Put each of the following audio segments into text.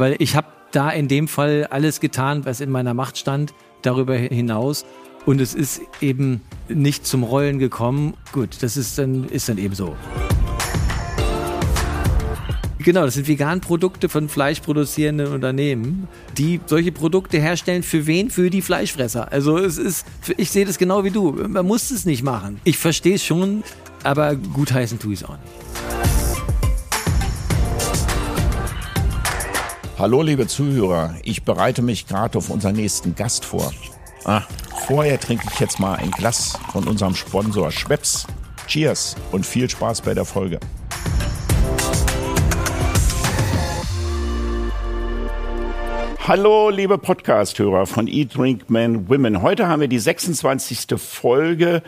weil ich habe da in dem Fall alles getan, was in meiner Macht stand, darüber hinaus. Und es ist eben nicht zum Rollen gekommen. Gut, das ist dann, ist dann eben so. Genau, das sind Vegan-Produkte von fleischproduzierenden Unternehmen, die solche Produkte herstellen. Für wen? Für die Fleischfresser. Also es ist, ich sehe das genau wie du. Man muss es nicht machen. Ich verstehe es schon, aber gutheißen tue ich es auch nicht. Hallo liebe Zuhörer, ich bereite mich gerade auf unseren nächsten Gast vor. Ah, vorher trinke ich jetzt mal ein Glas von unserem Sponsor Schweppes. Cheers und viel Spaß bei der Folge. Hallo, liebe Podcast-Hörer von Eat, Drink, Men, Women. Heute haben wir die 26. Folge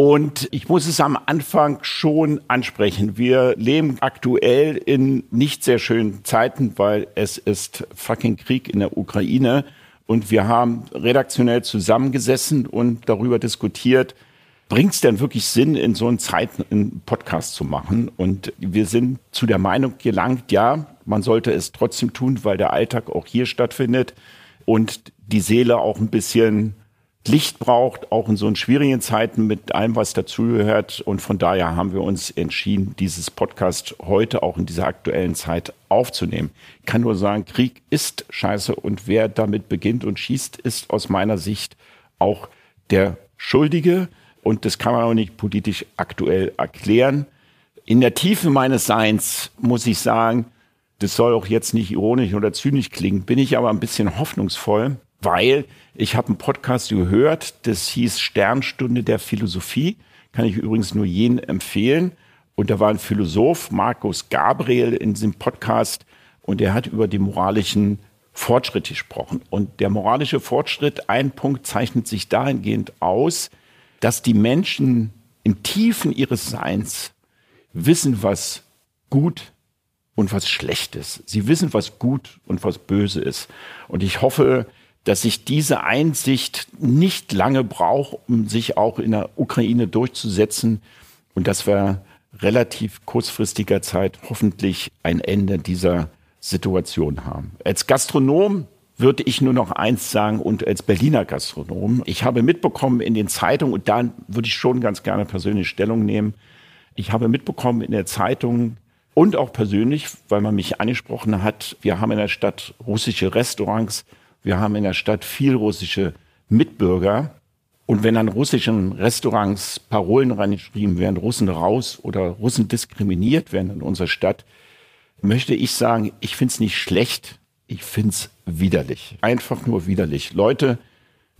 und ich muss es am Anfang schon ansprechen. Wir leben aktuell in nicht sehr schönen Zeiten, weil es ist fucking Krieg in der Ukraine. Und wir haben redaktionell zusammengesessen und darüber diskutiert, bringt es denn wirklich Sinn, in so einer Zeit einen Podcast zu machen? Und wir sind zu der Meinung gelangt, ja, man sollte es trotzdem tun, weil der Alltag auch hier stattfindet und die Seele auch ein bisschen Licht braucht, auch in so schwierigen Zeiten mit allem, was dazugehört. Und von daher haben wir uns entschieden, dieses Podcast heute auch in dieser aktuellen Zeit aufzunehmen. Ich kann nur sagen, Krieg ist scheiße und wer damit beginnt und schießt, ist aus meiner Sicht auch der Schuldige. Und das kann man auch nicht politisch aktuell erklären. In der Tiefe meines Seins muss ich sagen, das soll auch jetzt nicht ironisch oder zynisch klingen, bin ich aber ein bisschen hoffnungsvoll, weil ich habe einen Podcast gehört, das hieß Sternstunde der Philosophie, kann ich übrigens nur jenen empfehlen. Und da war ein Philosoph, Markus Gabriel, in diesem Podcast und er hat über die moralischen Fortschritte gesprochen. Und der moralische Fortschritt, ein Punkt zeichnet sich dahingehend aus, dass die Menschen im Tiefen ihres Seins wissen, was gut und was schlecht ist. Sie wissen, was gut und was böse ist. Und ich hoffe, dass sich diese Einsicht nicht lange braucht, um sich auch in der Ukraine durchzusetzen und dass wir relativ kurzfristiger Zeit hoffentlich ein Ende dieser Situation haben. Als Gastronom würde ich nur noch eins sagen und als Berliner Gastronom. Ich habe mitbekommen in den Zeitungen, und da würde ich schon ganz gerne persönlich Stellung nehmen, ich habe mitbekommen in der Zeitung, und auch persönlich, weil man mich angesprochen hat, wir haben in der Stadt russische Restaurants, wir haben in der Stadt viel russische Mitbürger. Und wenn an russischen Restaurants Parolen reingeschrieben werden, Russen raus oder Russen diskriminiert werden in unserer Stadt, möchte ich sagen, ich finde es nicht schlecht, ich finde es widerlich. Einfach nur widerlich. Leute,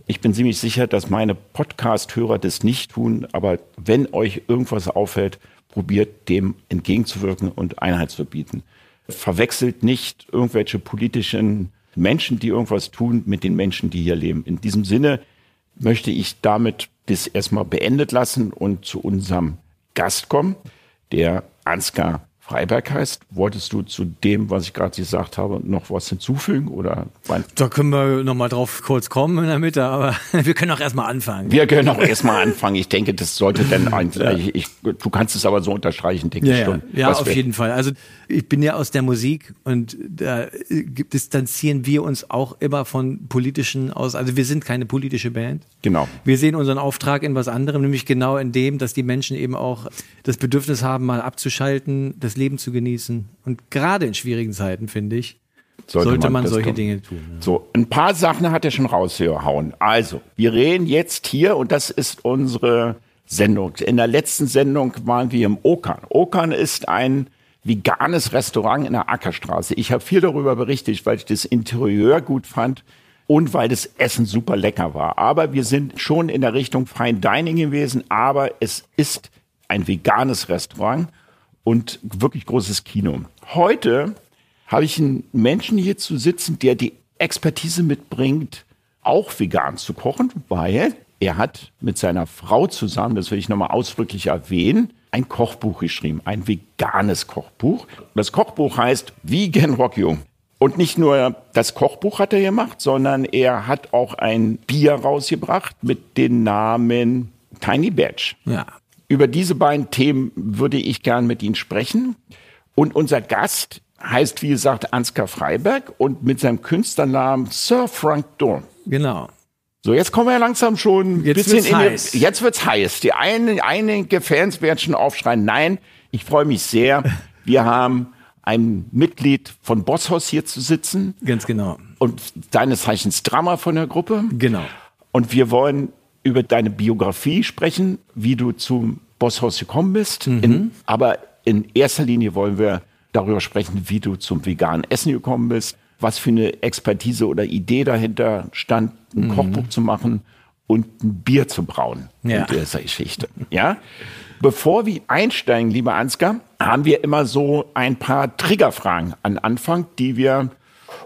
ich bin ziemlich sicher, dass meine Podcast-Hörer das nicht tun, aber wenn euch irgendwas auffällt, probiert dem entgegenzuwirken und Einheit zu bieten. Verwechselt nicht irgendwelche politischen Menschen, die irgendwas tun, mit den Menschen, die hier leben. In diesem Sinne möchte ich damit das erstmal beendet lassen und zu unserem Gast kommen, der Ansgar Freiberg heißt. Wolltest du zu dem, was ich gerade gesagt habe, noch was hinzufügen? Oder da können wir noch mal drauf kurz kommen in der Mitte, aber wir können auch erstmal anfangen. Wir können auch erstmal anfangen. Ich denke, das sollte dann eigentlich, ich, du kannst es aber so unterstreichen, denke ja, ich schon. Ja, ja auf jeden Fall. Also ich bin ja aus der Musik und da distanzieren wir uns auch immer von politischen aus. Also wir sind keine politische Band. Genau. Wir sehen unseren Auftrag in was anderem, nämlich genau in dem, dass die Menschen eben auch das Bedürfnis haben, mal abzuschalten, das Leben zu genießen. Und gerade in schwierigen Zeiten, finde ich, sollte, sollte man, man solche tun. Dinge tun. Ja. So, ein paar Sachen hat er schon rausgehauen. Also, wir reden jetzt hier und das ist unsere Sendung. In der letzten Sendung waren wir im Okan. Okan ist ein veganes Restaurant in der Ackerstraße. Ich habe viel darüber berichtet, weil ich das Interieur gut fand und weil das Essen super lecker war. Aber wir sind schon in der Richtung Fine Dining gewesen, aber es ist ein veganes Restaurant und wirklich großes Kino. Heute habe ich einen Menschen hier zu sitzen, der die Expertise mitbringt, auch vegan zu kochen, weil er hat mit seiner Frau zusammen, das will ich nochmal ausdrücklich erwähnen, ein Kochbuch geschrieben, ein veganes Kochbuch. Das Kochbuch heißt Vegan Rock You. Und nicht nur das Kochbuch hat er gemacht, sondern er hat auch ein Bier rausgebracht mit dem Namen Tiny Badge. Ja. Über diese beiden Themen würde ich gern mit Ihnen sprechen. Und unser Gast heißt, wie gesagt, Ansgar Freiberg und mit seinem Künstlernamen Sir Frank Dorn. Genau. So, jetzt kommen wir langsam schon ein Jetzt bisschen wird's in heiß. Die, jetzt wird's heiß. Die einen, einige Fans werden schon aufschreien. Nein, ich freue mich sehr. Wir haben ein Mitglied von Bosshaus hier zu sitzen Ganz genau. und deines Zeichens Drama von der Gruppe. Genau. Und wir wollen über deine Biografie sprechen, wie du zum Bosshaus gekommen bist. Mhm. In, aber in erster Linie wollen wir darüber sprechen, wie du zum veganen Essen gekommen bist, was für eine Expertise oder Idee dahinter stand, ein Mhm. Kochbuch zu machen und ein Bier zu brauen Ja. in dieser Geschichte. Ja? Bevor wir einsteigen, lieber Ansgar, haben wir immer so ein paar Triggerfragen an Anfang, die wir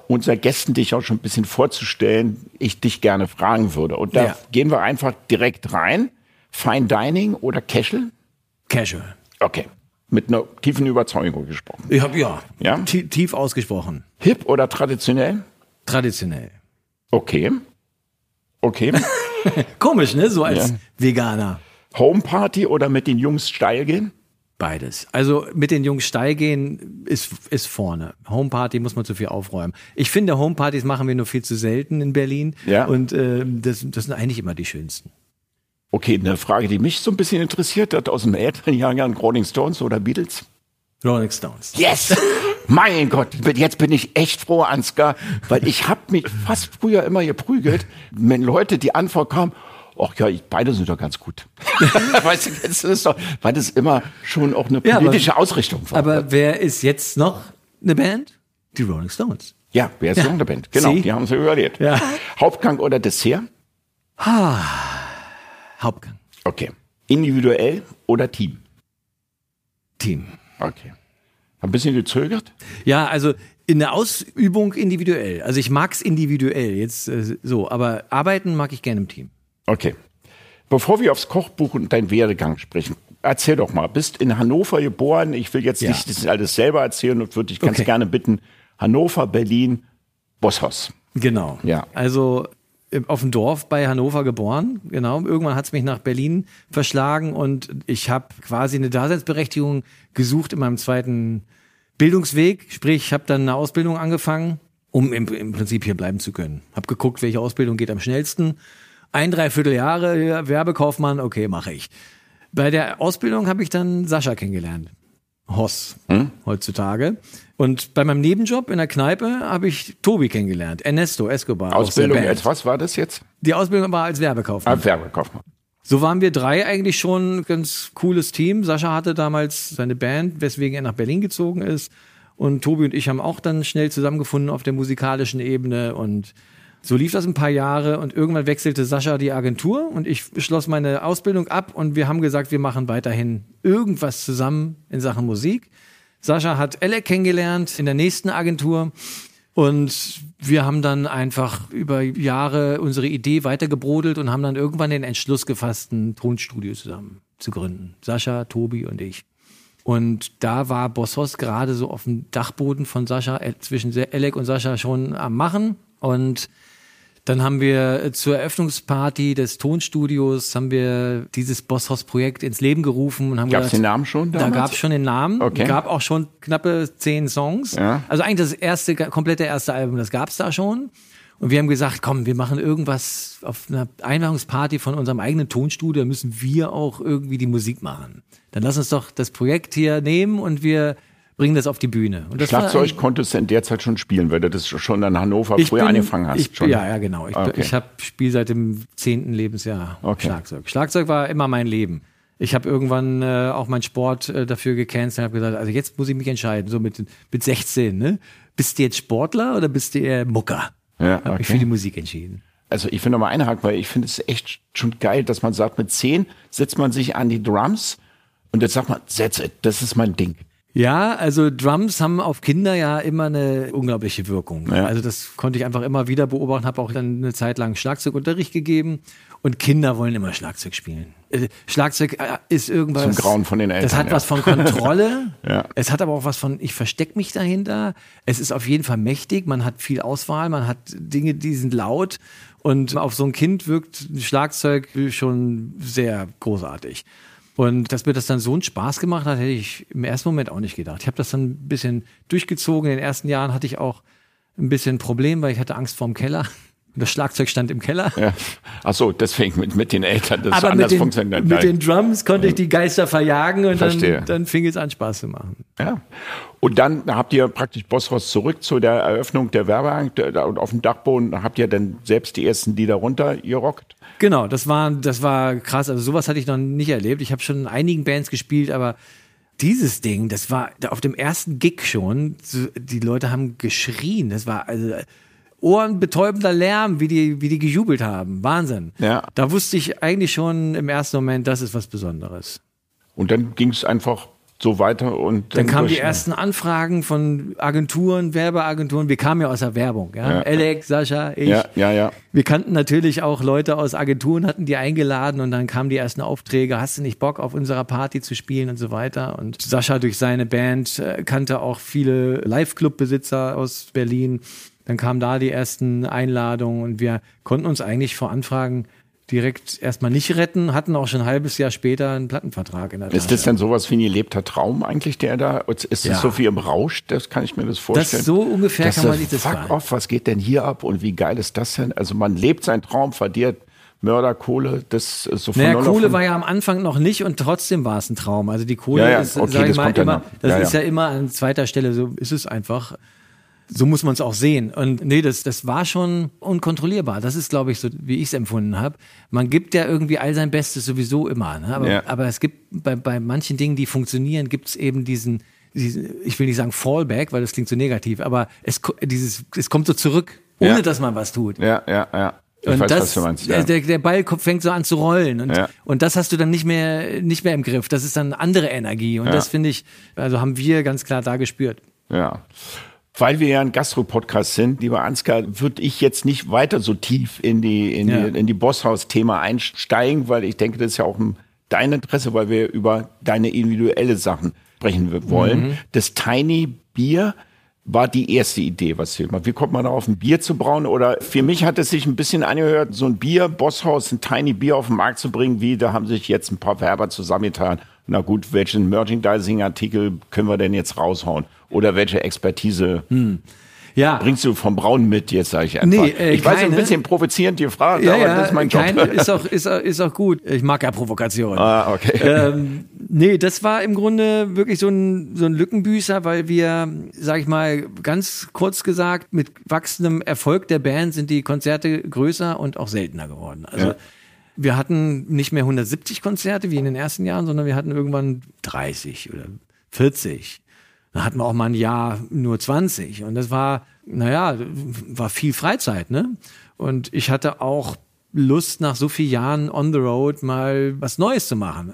unser Gästen dich auch schon ein bisschen vorzustellen, ich dich gerne fragen würde. Und da Ja. gehen wir einfach direkt rein. Fine Dining oder Casual? Casual. Okay. Mit einer tiefen Überzeugung gesprochen. Ich hab, ja, Ja? tie- tief ausgesprochen. Hip oder traditionell? Traditionell. Okay. Okay. Komisch, ne? So als Ja. Veganer. Homeparty oder mit den Jungs steil gehen? Beides. Also mit den Jungs steil gehen ist, ist vorne. Homeparty muss man zu viel aufräumen. Ich finde, Homepartys machen wir nur viel zu selten in Berlin. Ja. Und äh, das, das sind eigentlich immer die schönsten. Okay, eine Frage, die mich so ein bisschen interessiert hat aus dem älteren Jahrgang, Rolling Stones oder Beatles? Rolling Stones. Yes! mein Gott, jetzt bin ich echt froh, Ansgar, weil ich habe mich fast früher immer geprügelt, wenn Leute die Antwort kamen, ach ja, ich, beide sind doch ganz gut. weißt du, das ist doch, weil das immer schon auch eine Ja, aber- politische Ausrichtung war. Aber wer ist jetzt noch eine Band? Die Rolling Stones. ja, wer ist Ja. ja. der Band? Genau, Sie? die haben sie überlebt. Ja. Hauptgang oder Dessert? Hauptgang. Okay. Individuell oder Team? Team. Okay. Ein bisschen gezögert? Ja, also in der Ausübung individuell. Also ich mag's individuell jetzt äh, so, aber arbeiten mag ich gerne im Team. Okay. Bevor wir aufs Kochbuch und deinen Werdegang sprechen, erzähl doch mal. Bist in Hannover geboren. Ich will jetzt Ja. nicht das alles selber erzählen und würde dich ganz Okay. gerne bitten. Hannover, Berlin, Bosshaus. Genau. Ja. Also im- auf dem Dorf bei Hannover geboren. Genau. Irgendwann hat's mich nach Berlin verschlagen und ich habe quasi eine Daseinsberechtigung gesucht in meinem zweiten Bildungsweg. Sprich, ich habe dann eine Ausbildung angefangen, um im, im Prinzip hier bleiben zu können. Hab geguckt, welche Ausbildung geht am schnellsten. Ein, dreiviertel Jahre ja, Werbekaufmann, okay, mache ich. Bei der Ausbildung habe ich dann Sascha kennengelernt. Hoss heutzutage. Und bei meinem Nebenjob in der Kneipe habe ich Tobi kennengelernt. Ernesto Escobar. aus Ausbildung als was war das jetzt? Die Ausbildung war als Werbekaufmann. Ah, Werbekaufmann. So waren wir drei eigentlich schon ein ganz cooles Team. Sascha hatte damals seine Band, weswegen er nach Berlin gezogen ist. Und Tobi und ich haben auch dann schnell zusammengefunden auf der musikalischen Ebene. Und so lief das ein paar Jahre. Und irgendwann wechselte Sascha die Agentur und ich schloss meine Ausbildung ab. Und wir haben gesagt, wir machen weiterhin irgendwas zusammen in Sachen Musik. Sascha hat Alec kennengelernt in der nächsten Agentur. Und wir haben dann einfach über Jahre unsere Idee weitergebrodelt und haben dann irgendwann den Entschluss gefasst, ein Tonstudio zusammen zu gründen. Sascha, Tobi und ich. Und da war Bossos gerade so auf dem Dachboden von Sascha, zwischen Alec und Sascha schon am Machen. Und dann haben wir zur Eröffnungsparty des Tonstudios haben wir dieses Bosshaus-Projekt ins Leben gerufen und haben Gab es den Namen schon da damals? gab es schon den Namen, Okay. gab auch schon knappe zehn Songs. Ja. Also eigentlich das erste, komplette erste Album, das gab es da schon. Und wir haben gesagt, komm, wir machen irgendwas auf einer Einweihungsparty von unserem eigenen Tonstudio, da müssen wir auch irgendwie die Musik machen. Dann lass uns doch das Projekt hier nehmen und wir bringen das auf die Bühne. Und Schlagzeug konntest du in der Zeit schon spielen, weil du das schon in Hannover früher bin- angefangen hast. Ich, schon. Ja, ja, genau. Ich, Okay. ich habe Spiel seit dem zehnten Lebensjahr Okay. Schlagzeug. Schlagzeug war immer mein Leben. Ich habe irgendwann äh, auch meinen Sport äh, dafür gecancelt und habe gesagt, also jetzt muss ich mich entscheiden, so mit, mit 16, ne? Bist du jetzt Sportler oder bist du eher Mucker? Ja, Hab mich okay. für die Musik entschieden. Also ich will noch mal einhaken, weil ich finde es echt schon geil, dass man sagt, mit zehn setzt man sich an die Drums und jetzt sagt man, that's it, das ist mein Ding. Ja, also Drums haben auf Kinder ja immer eine unglaubliche Wirkung. Ja. Also das konnte ich einfach immer wieder beobachten, habe auch dann eine Zeit lang Schlagzeugunterricht gegeben und Kinder wollen immer Schlagzeug spielen. Äh, Schlagzeug äh, ist irgendwas. Zum Grauen von den Eltern, Das hat ja. was von Kontrolle. Ja. Es hat aber auch was von, ich verstecke mich dahinter. Es ist auf jeden Fall mächtig. Man hat viel Auswahl. Man hat Dinge, die sind laut. Und auf so ein Kind wirkt ein Schlagzeug schon sehr großartig. Und dass mir das dann so einen Spaß gemacht hat, hätte ich im ersten Moment auch nicht gedacht. Ich habe das dann ein bisschen durchgezogen. In den ersten Jahren hatte ich auch ein bisschen Problem, weil ich hatte Angst vorm Keller. Das Schlagzeug stand im Keller. Ja. Ach so, deswegen mit, mit den Eltern, das Aber anders mit den, funktioniert. mit den Drums konnte ich die Geister verjagen und Verstehe. dann, dann fing es an, Spaß zu machen. Ja. Und dann habt ihr praktisch Bosshaus zurück zu der Eröffnung der Werbebank und auf dem Dachboden habt ihr dann selbst die ersten Lieder runtergerockt. Genau, das war, das war krass. Also sowas hatte ich noch nicht erlebt. Ich habe schon in einigen Bands gespielt, aber dieses Ding, das war auf dem ersten Gig schon, die Leute haben geschrien. Das war also ohrenbetäubender Lärm, wie die, wie die gejubelt haben. Wahnsinn. Ja. Da wusste ich eigentlich schon im ersten Moment, das ist was Besonderes. Und dann ging es einfach so weiter und Dann kamen die ersten Anfragen von Agenturen, Werbeagenturen. Wir kamen ja aus der Werbung, ja. Ja. Alex, Sascha, ich. Ja, ja, ja. Wir kannten natürlich auch Leute aus Agenturen, hatten die eingeladen und dann kamen die ersten Aufträge. Hast du nicht Bock, auf unserer Party zu spielen und so weiter? Und Sascha durch seine Band äh, kannte auch viele Live-Club-Besitzer aus Berlin. Dann kamen da die ersten Einladungen und wir konnten uns eigentlich vor Anfragen direkt erstmal nicht retten, hatten auch schon ein halbes Jahr später einen Plattenvertrag in der Ist das denn sowas wie ein gelebter Traum eigentlich, der da, ist das Ja. so wie im Rausch, das kann ich mir das vorstellen? so ungefähr Dass kann man das sich das Fuck off, was geht denn hier ab und wie geil ist das denn? Also man lebt seinen Traum, verdient Mörder, Kohle, das ist so von Naja, Kohle war ja am Anfang noch nicht und trotzdem war es ein Traum. Also die Kohle Ja, ja, ist, okay, sag ich das mal, immer, das Ja, ist ja immer an zweiter Stelle, so ist es einfach. So muss man es auch sehen. Und nee, das, das war schon unkontrollierbar. Das ist, glaube ich, so, wie ich es empfunden habe. Man gibt ja irgendwie all sein Bestes sowieso immer. Ne? Aber, Ja. aber es gibt bei, bei manchen Dingen, die funktionieren, gibt es eben diesen, diesen, ich will nicht sagen Fallback, weil das klingt so negativ, aber es, dieses, es kommt so zurück, ohne Ja. dass man was tut. Ja, ja, ja. Ich Und weiß, das, meinst. Ja. der, der Ball fängt so an zu rollen und, Ja. und das hast du dann nicht mehr, nicht mehr im Griff. Das ist dann andere Energie und Ja. das finde ich, also haben wir ganz klar da gespürt. Ja. Weil wir ja ein Gastro-Podcast sind, lieber Ansgar, würde ich jetzt nicht weiter so tief in die, in Ja. die, in die Bosshaus-Thema einsteigen, weil ich denke, das ist ja auch ein, dein Interesse, weil wir über deine individuelle Sachen sprechen wollen. Mhm. Das Tiny Bier war die erste Idee, was hier Wie kommt man darauf, ein Bier zu brauen? Oder für mich hat es sich ein bisschen angehört, so ein Bier, Bosshaus, ein Tiny Bier auf den Markt zu bringen, wie da haben sich jetzt ein paar Werber zusammengetan. Na gut, welchen Merchandising-Artikel können wir denn jetzt raushauen? Oder welche Expertise Ja, bringst du vom Braun mit, jetzt sage ich einfach. Nee, äh, ich weiß, ein keine. bisschen provozierend die Frage, ja, aber ja, das ist mein Job. kein, ist, auch, ist, auch, ist auch gut. Ich mag ja Provokation. ah, okay. ähm, nee, das war im Grunde wirklich so ein, so ein Lückenbüßer, weil wir, sag ich mal, ganz kurz gesagt, mit wachsendem Erfolg der Band sind die Konzerte größer und auch seltener geworden. Also Ja. wir hatten nicht mehr 170 Konzerte wie in den ersten Jahren, sondern wir hatten irgendwann 30 oder 40. Dann hatten wir auch mal ein Jahr nur 20. Und das war, naja, war viel Freizeit, ne? Und ich hatte auch Lust, nach so vielen Jahren on the road mal was Neues zu machen.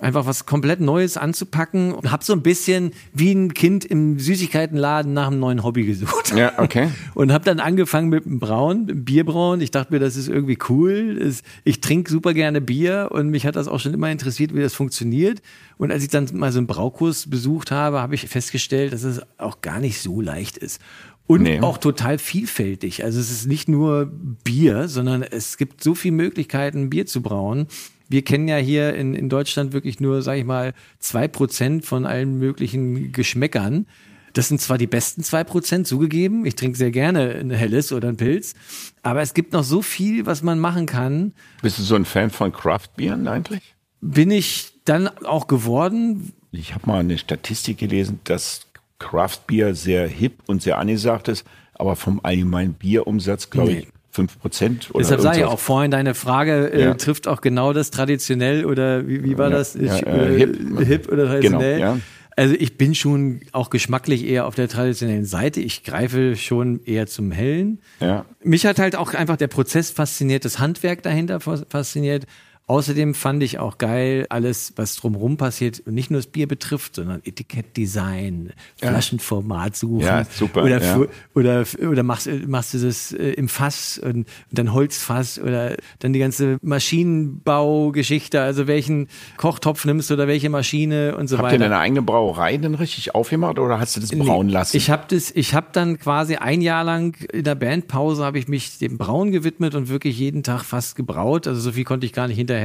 Einfach was komplett Neues anzupacken und hab so ein bisschen wie ein Kind im Süßigkeitenladen nach einem neuen Hobby gesucht. Ja, okay. Und habe dann angefangen mit dem Brauen, mit dem Bierbrauen. Ich dachte mir, das ist irgendwie cool. Ich trinke super gerne Bier und mich hat das auch schon immer interessiert, wie das funktioniert. Und als ich dann mal so einen Braukurs besucht habe, habe ich festgestellt, dass es auch gar nicht so leicht ist. Und Nee. auch total vielfältig. Also es ist nicht nur Bier, sondern es gibt so viele Möglichkeiten, Bier zu brauen. Wir kennen ja hier in, in Deutschland wirklich nur, sag ich mal, zwei Prozent von allen möglichen Geschmäckern. Das sind zwar die besten zwei Prozent zugegeben. Ich trinke sehr gerne ein Helles oder ein Pilz. Aber es gibt noch so viel, was man machen kann. Bist du so ein Fan von Craft-Bieren eigentlich? Bin ich dann auch geworden. Ich habe mal eine Statistik gelesen, dass Craft-Bier sehr hip und sehr angesagt ist, aber vom allgemeinen Bierumsatz, glaube Nee. ich, 5 Prozent. Deshalb sage ich auch vorhin, deine Frage äh, Ja. trifft auch genau das traditionell oder wie, wie war Ja, das? ja, Ich, äh, äh, hip. hip. oder traditionell? Genau, ja. Also ich bin schon auch geschmacklich eher auf der traditionellen Seite. Ich greife schon eher zum Hellen. Ja. Mich hat halt auch einfach der Prozess fasziniert, das Handwerk dahinter fas- fasziniert. Außerdem fand ich auch geil alles, was drumherum passiert und nicht nur das Bier betrifft, sondern Etikettdesign, Flaschenformat suchen. Ja, super, Oder, ja. oder, oder machst, machst du das äh, im Fass und, und dann Holzfass oder dann die ganze Maschinenbaugeschichte, also welchen Kochtopf nimmst du oder welche Maschine und so Habt weiter. ihr deine eigene Brauerei denn richtig aufgemacht oder hast du das brauen lassen? Ich habe das, ich habe dann quasi ein Jahr lang in der Bandpause habe ich mich dem Brauen gewidmet und wirklich jeden Tag fast gebraut. Also so viel konnte ich gar nicht hinterher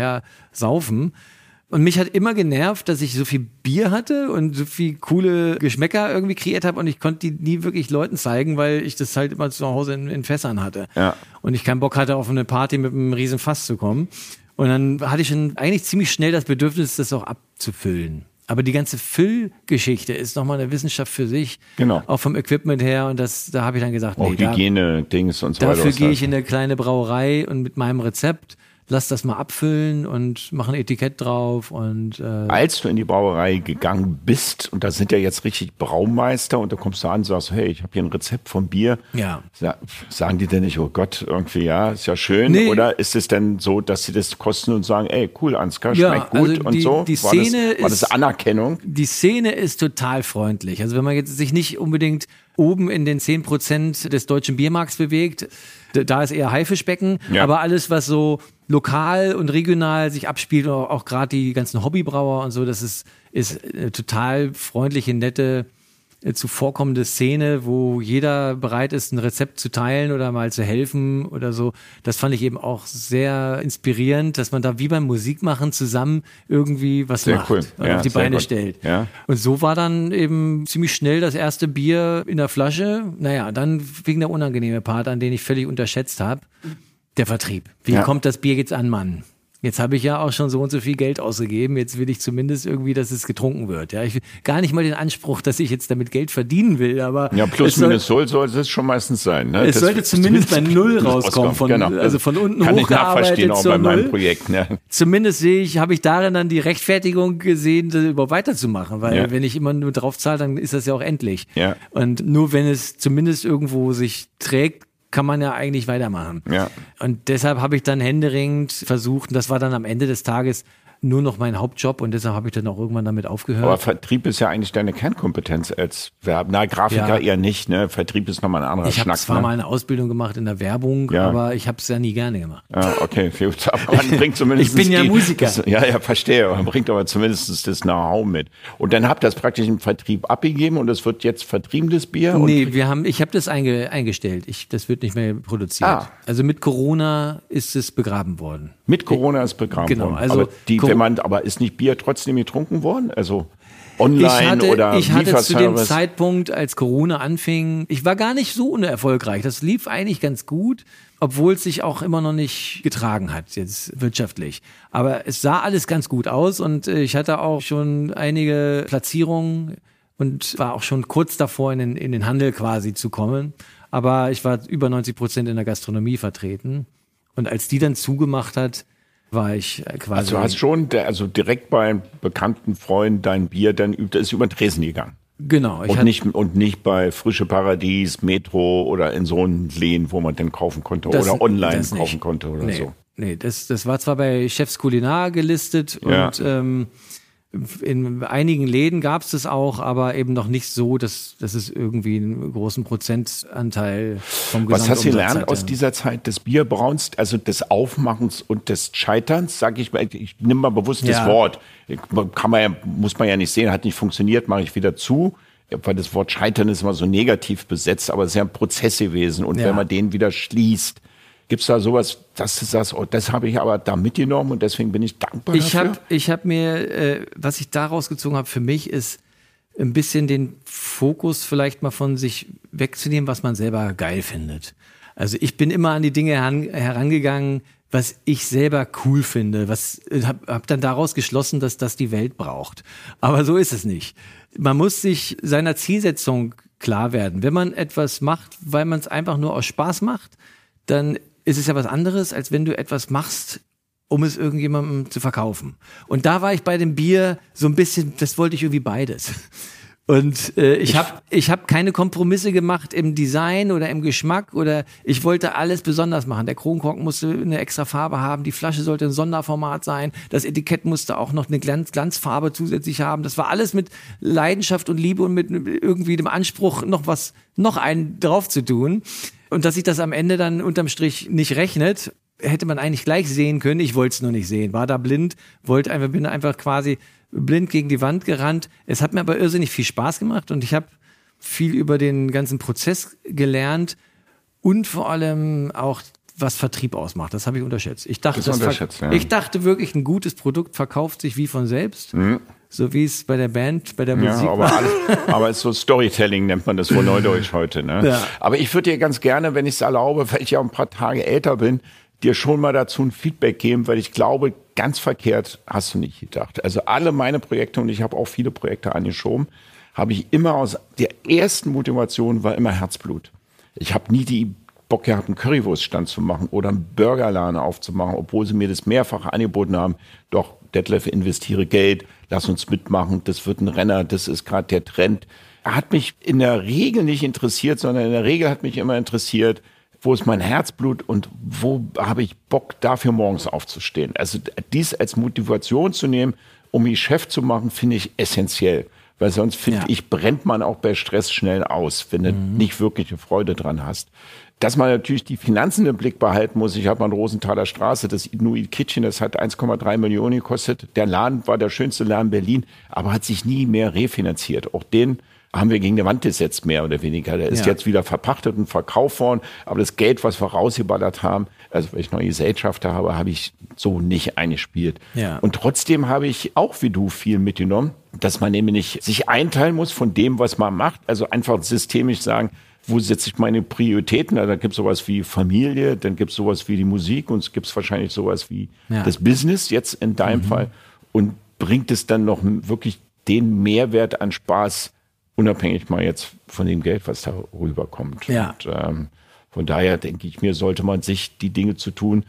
saufen. Und mich hat immer genervt, dass ich so viel Bier hatte und so viel coole Geschmäcker irgendwie kreiert habe und ich konnte die nie wirklich Leuten zeigen, weil ich das halt immer zu Hause in, in Fässern hatte. Ja. Und ich keinen Bock hatte, auf eine Party mit einem riesen Fass zu kommen. Und dann hatte ich schon eigentlich ziemlich schnell das Bedürfnis, das auch abzufüllen. Aber die ganze Füllgeschichte ist nochmal eine Wissenschaft für sich. Genau. Auch vom Equipment her. Und das, da habe ich dann gesagt, nee, Hygiene-Dings und so weiter. dafür gehe ich in eine kleine Brauerei und mit meinem Rezept lass das mal abfüllen und mach ein Etikett drauf und äh, Als du in die Brauerei gegangen bist, und da sind ja jetzt richtig Braumeister, und da kommst du an und sagst, hey, ich habe hier ein Rezept von Bier. Ja. Sa- Sagen die denn nicht, oh Gott, irgendwie, ja, ist ja schön. Nee. Oder ist es denn so, dass sie das kosten und sagen, ey, cool, Ansgar, Ja, schmeckt gut also und die- so? die war, Szene das, war das ist- Anerkennung? die Szene ist total freundlich. Also wenn man jetzt sich nicht unbedingt oben in den 10% des deutschen Biermarkts bewegt, da ist eher Haifischbecken, Ja. aber alles, was so lokal und regional sich abspielt, auch, auch gerade die ganzen Hobbybrauer und so, das ist, ist eine total freundliche, nette, zuvorkommende Szene, wo jeder bereit ist, ein Rezept zu teilen oder mal zu helfen oder so. Das fand ich eben auch sehr inspirierend, dass man da wie beim Musikmachen zusammen irgendwie was Sehr macht cool. und Ja, auf die Beine gut. stellt. Ja. Und so war dann eben ziemlich schnell das erste Bier in der Flasche. Naja, dann fing der unangenehme Part an, den ich völlig unterschätzt habe. Der Vertrieb. Wie Ja. kommt das Bier jetzt an, Mann? Jetzt habe ich ja auch schon so und so viel Geld ausgegeben. Jetzt will ich zumindest irgendwie, dass es getrunken wird. Ja, ich will gar nicht mal den Anspruch, dass ich jetzt damit Geld verdienen will, aber Ja, plus minus soll sollte es schon meistens sein. Ne? Es Das- sollte zumindest bei Null rauskommen, von- also von unten Kann ich nachverstehen, auch bei meinem. Projekt. Ne? zumindest sehe ich, habe ich darin dann die Rechtfertigung gesehen, das überhaupt weiterzumachen, weil Ja. wenn ich immer nur drauf zahle, dann ist das ja auch endlich. Ja. Und nur wenn es zumindest irgendwo sich trägt, kann man ja eigentlich weitermachen. Ja. Und deshalb habe ich dann händeringend versucht, und das war dann am Ende des Tages nur noch mein Hauptjob und deshalb habe ich dann auch irgendwann damit aufgehört. Aber Vertrieb ist ja eigentlich deine Kernkompetenz als Verb. Na, Grafiker Ja. eher nicht. Ne? Vertrieb ist nochmal ein anderer ich habe Schnack. zwar ne? mal eine Ausbildung gemacht in der Werbung, Ja. aber ich habe es ja nie gerne gemacht. Ja, okay. Aber man bringt zumindest. Ich bin ja die, Musiker. Das, ja, ja, verstehe. Man bringt aber zumindest das Know-how mit. Und dann habt ihr das praktisch im Vertrieb abgegeben und es wird jetzt vertriebenes Bier. Nee, wir haben, ich habe das einge, eingestellt. Ich, das wird nicht mehr produziert. Ah. Also mit Corona ist es begraben worden. Mit Corona ist begraben Genau, worden. also aber die, wenn man, aber ist nicht Bier trotzdem getrunken worden? Also Ich online hatte, oder ich hatte zu dem? Zeitpunkt, als Corona anfing, ich war gar nicht so unerfolgreich. Das lief eigentlich ganz gut, obwohl es sich auch immer noch nicht getragen hat, jetzt wirtschaftlich. Aber es sah alles ganz gut aus und äh, ich hatte auch schon einige Platzierungen und war auch schon kurz davor, in den, in den Handel quasi zu kommen. Aber ich war über 90 Prozent in der Gastronomie vertreten. Und als die dann zugemacht hat, war ich äh, quasi. Also du hast schon, also direkt bei einem bekannten Freund dein Bier dann übt, ist über den Tresen gegangen. genau. Ich Und nicht, und nicht bei Frische Paradies, Metro oder in so einen Läden, wo man dann kaufen konnte Das- oder online nicht. kaufen konnte oder nee, so. Nee, das, das war zwar bei Chefs Kulinar gelistet Ja. und ähm, in einigen Läden gab es das auch, aber eben noch nicht so, dass, dass es irgendwie einen großen Prozentanteil vom Was hast du gelernt hatte. aus dieser Zeit des Bierbrauns, also des Aufmachens und des Scheiterns, sage ich mal, ich nehme mal bewusst das Ja. Wort. Kann man ja, muss man ja nicht sehen, hat nicht funktioniert, mache ich wieder zu. Weil das Wort Scheitern ist immer so negativ besetzt, aber es ist ja ein Prozess gewesen. Und Ja. wenn man den wieder schließt, gibt's da sowas, dass du sagst, oh, das habe ich aber da mitgenommen und deswegen bin ich dankbar Ich dafür? habe ich hab mir, äh, was ich daraus gezogen habe für mich, ist ein bisschen den Fokus vielleicht mal von sich wegzunehmen, was man selber geil findet. Also ich bin immer an die Dinge heran, herangegangen, was ich selber cool finde, was habe hab dann daraus geschlossen, dass das die Welt braucht. Aber so ist es nicht. Man muss sich seiner Zielsetzung klar werden. Wenn man etwas macht, weil man es einfach nur aus Spaß macht, dann ist es ja was anderes, als wenn du etwas machst, um es irgendjemandem zu verkaufen. Und da war ich bei dem Bier so ein bisschen, das wollte ich irgendwie beides. Und äh, ich habe ich hab keine Kompromisse gemacht im Design oder im Geschmack oder ich wollte alles besonders machen. Der Kronkorken musste eine extra Farbe haben, die Flasche sollte ein Sonderformat sein, das Etikett musste auch noch eine Glanz, Glanzfarbe zusätzlich haben. Das war alles mit Leidenschaft und Liebe und mit irgendwie dem Anspruch, noch was, noch einen drauf zu tun. Und dass sich das am Ende dann unterm Strich nicht rechnet, hätte man eigentlich gleich sehen können. Ich wollte es nur nicht sehen. War da blind, wollte einfach, bin einfach quasi blind gegen die Wand gerannt. Es hat mir aber irrsinnig viel Spaß gemacht und ich habe viel über den ganzen Prozess gelernt und vor allem auch was Vertrieb ausmacht. Das habe ich unterschätzt. Ich dachte, Das das unterschätzt, ja. ich dachte wirklich, ein gutes Produkt verkauft sich wie von selbst. So wie es bei der Band, bei der Mhm. Ja, Musik aber, alles, aber so Storytelling nennt man das wohl neudeutsch heute. Ne? Ja. Aber ich würde dir ganz gerne, wenn ich es erlaube, weil ich ja ein paar Tage älter bin, dir schon mal dazu ein Feedback geben, weil ich glaube, ganz verkehrt hast du nicht gedacht. Also alle meine Projekte, und ich habe auch viele Projekte angeschoben, habe ich immer aus der ersten Motivation war immer Herzblut. Ich habe nie die Bock gehabt, einen Currywurststand zu machen oder einen Burgerladen aufzumachen, obwohl sie mir das mehrfach angeboten haben. Doch, Detlef, investiere Geld, lass uns mitmachen, das wird ein Renner, das ist gerade der Trend. Hat mich in der Regel nicht interessiert, sondern in der Regel hat mich immer interessiert, wo ist mein Herzblut und wo habe ich Bock dafür morgens aufzustehen. Also dies als Motivation zu nehmen, um mich Chef zu machen, finde ich essentiell. Weil sonst finde Ja. ich, brennt man auch bei Stress schnell aus, wenn du nicht wirklich eine Freude dran hast. Dass man natürlich die Finanzen im Blick behalten muss. Ich habe mal in Rosenthaler Straße, das Inuit Kitchen, das hat 1,3 Millionen gekostet. Der Laden war der schönste Laden Berlin, aber hat sich nie mehr refinanziert. Auch den haben wir gegen die Wand gesetzt, mehr oder weniger. Der ist Ja. jetzt wieder verpachtet und verkauft worden. Aber das Geld, was wir rausgeballert haben, also weil ich neue Gesellschafter habe, habe ich so nicht eingespielt. Ja. Und trotzdem habe ich auch wie du viel mitgenommen, dass man nämlich sich einteilen muss von dem, was man macht. Also einfach systemisch sagen, wo setze ich meine Prioritäten? Also Da gibt es sowas wie Familie, dann gibt es sowas wie die Musik und es gibt wahrscheinlich sowas wie Ja. das Business jetzt in deinem Fall. Und bringt es dann noch wirklich den Mehrwert an Spaß, unabhängig mal jetzt von dem Geld, was da rüberkommt. Ja. Und, ähm, von daher denke ich mir, sollte man sich die Dinge zu tun,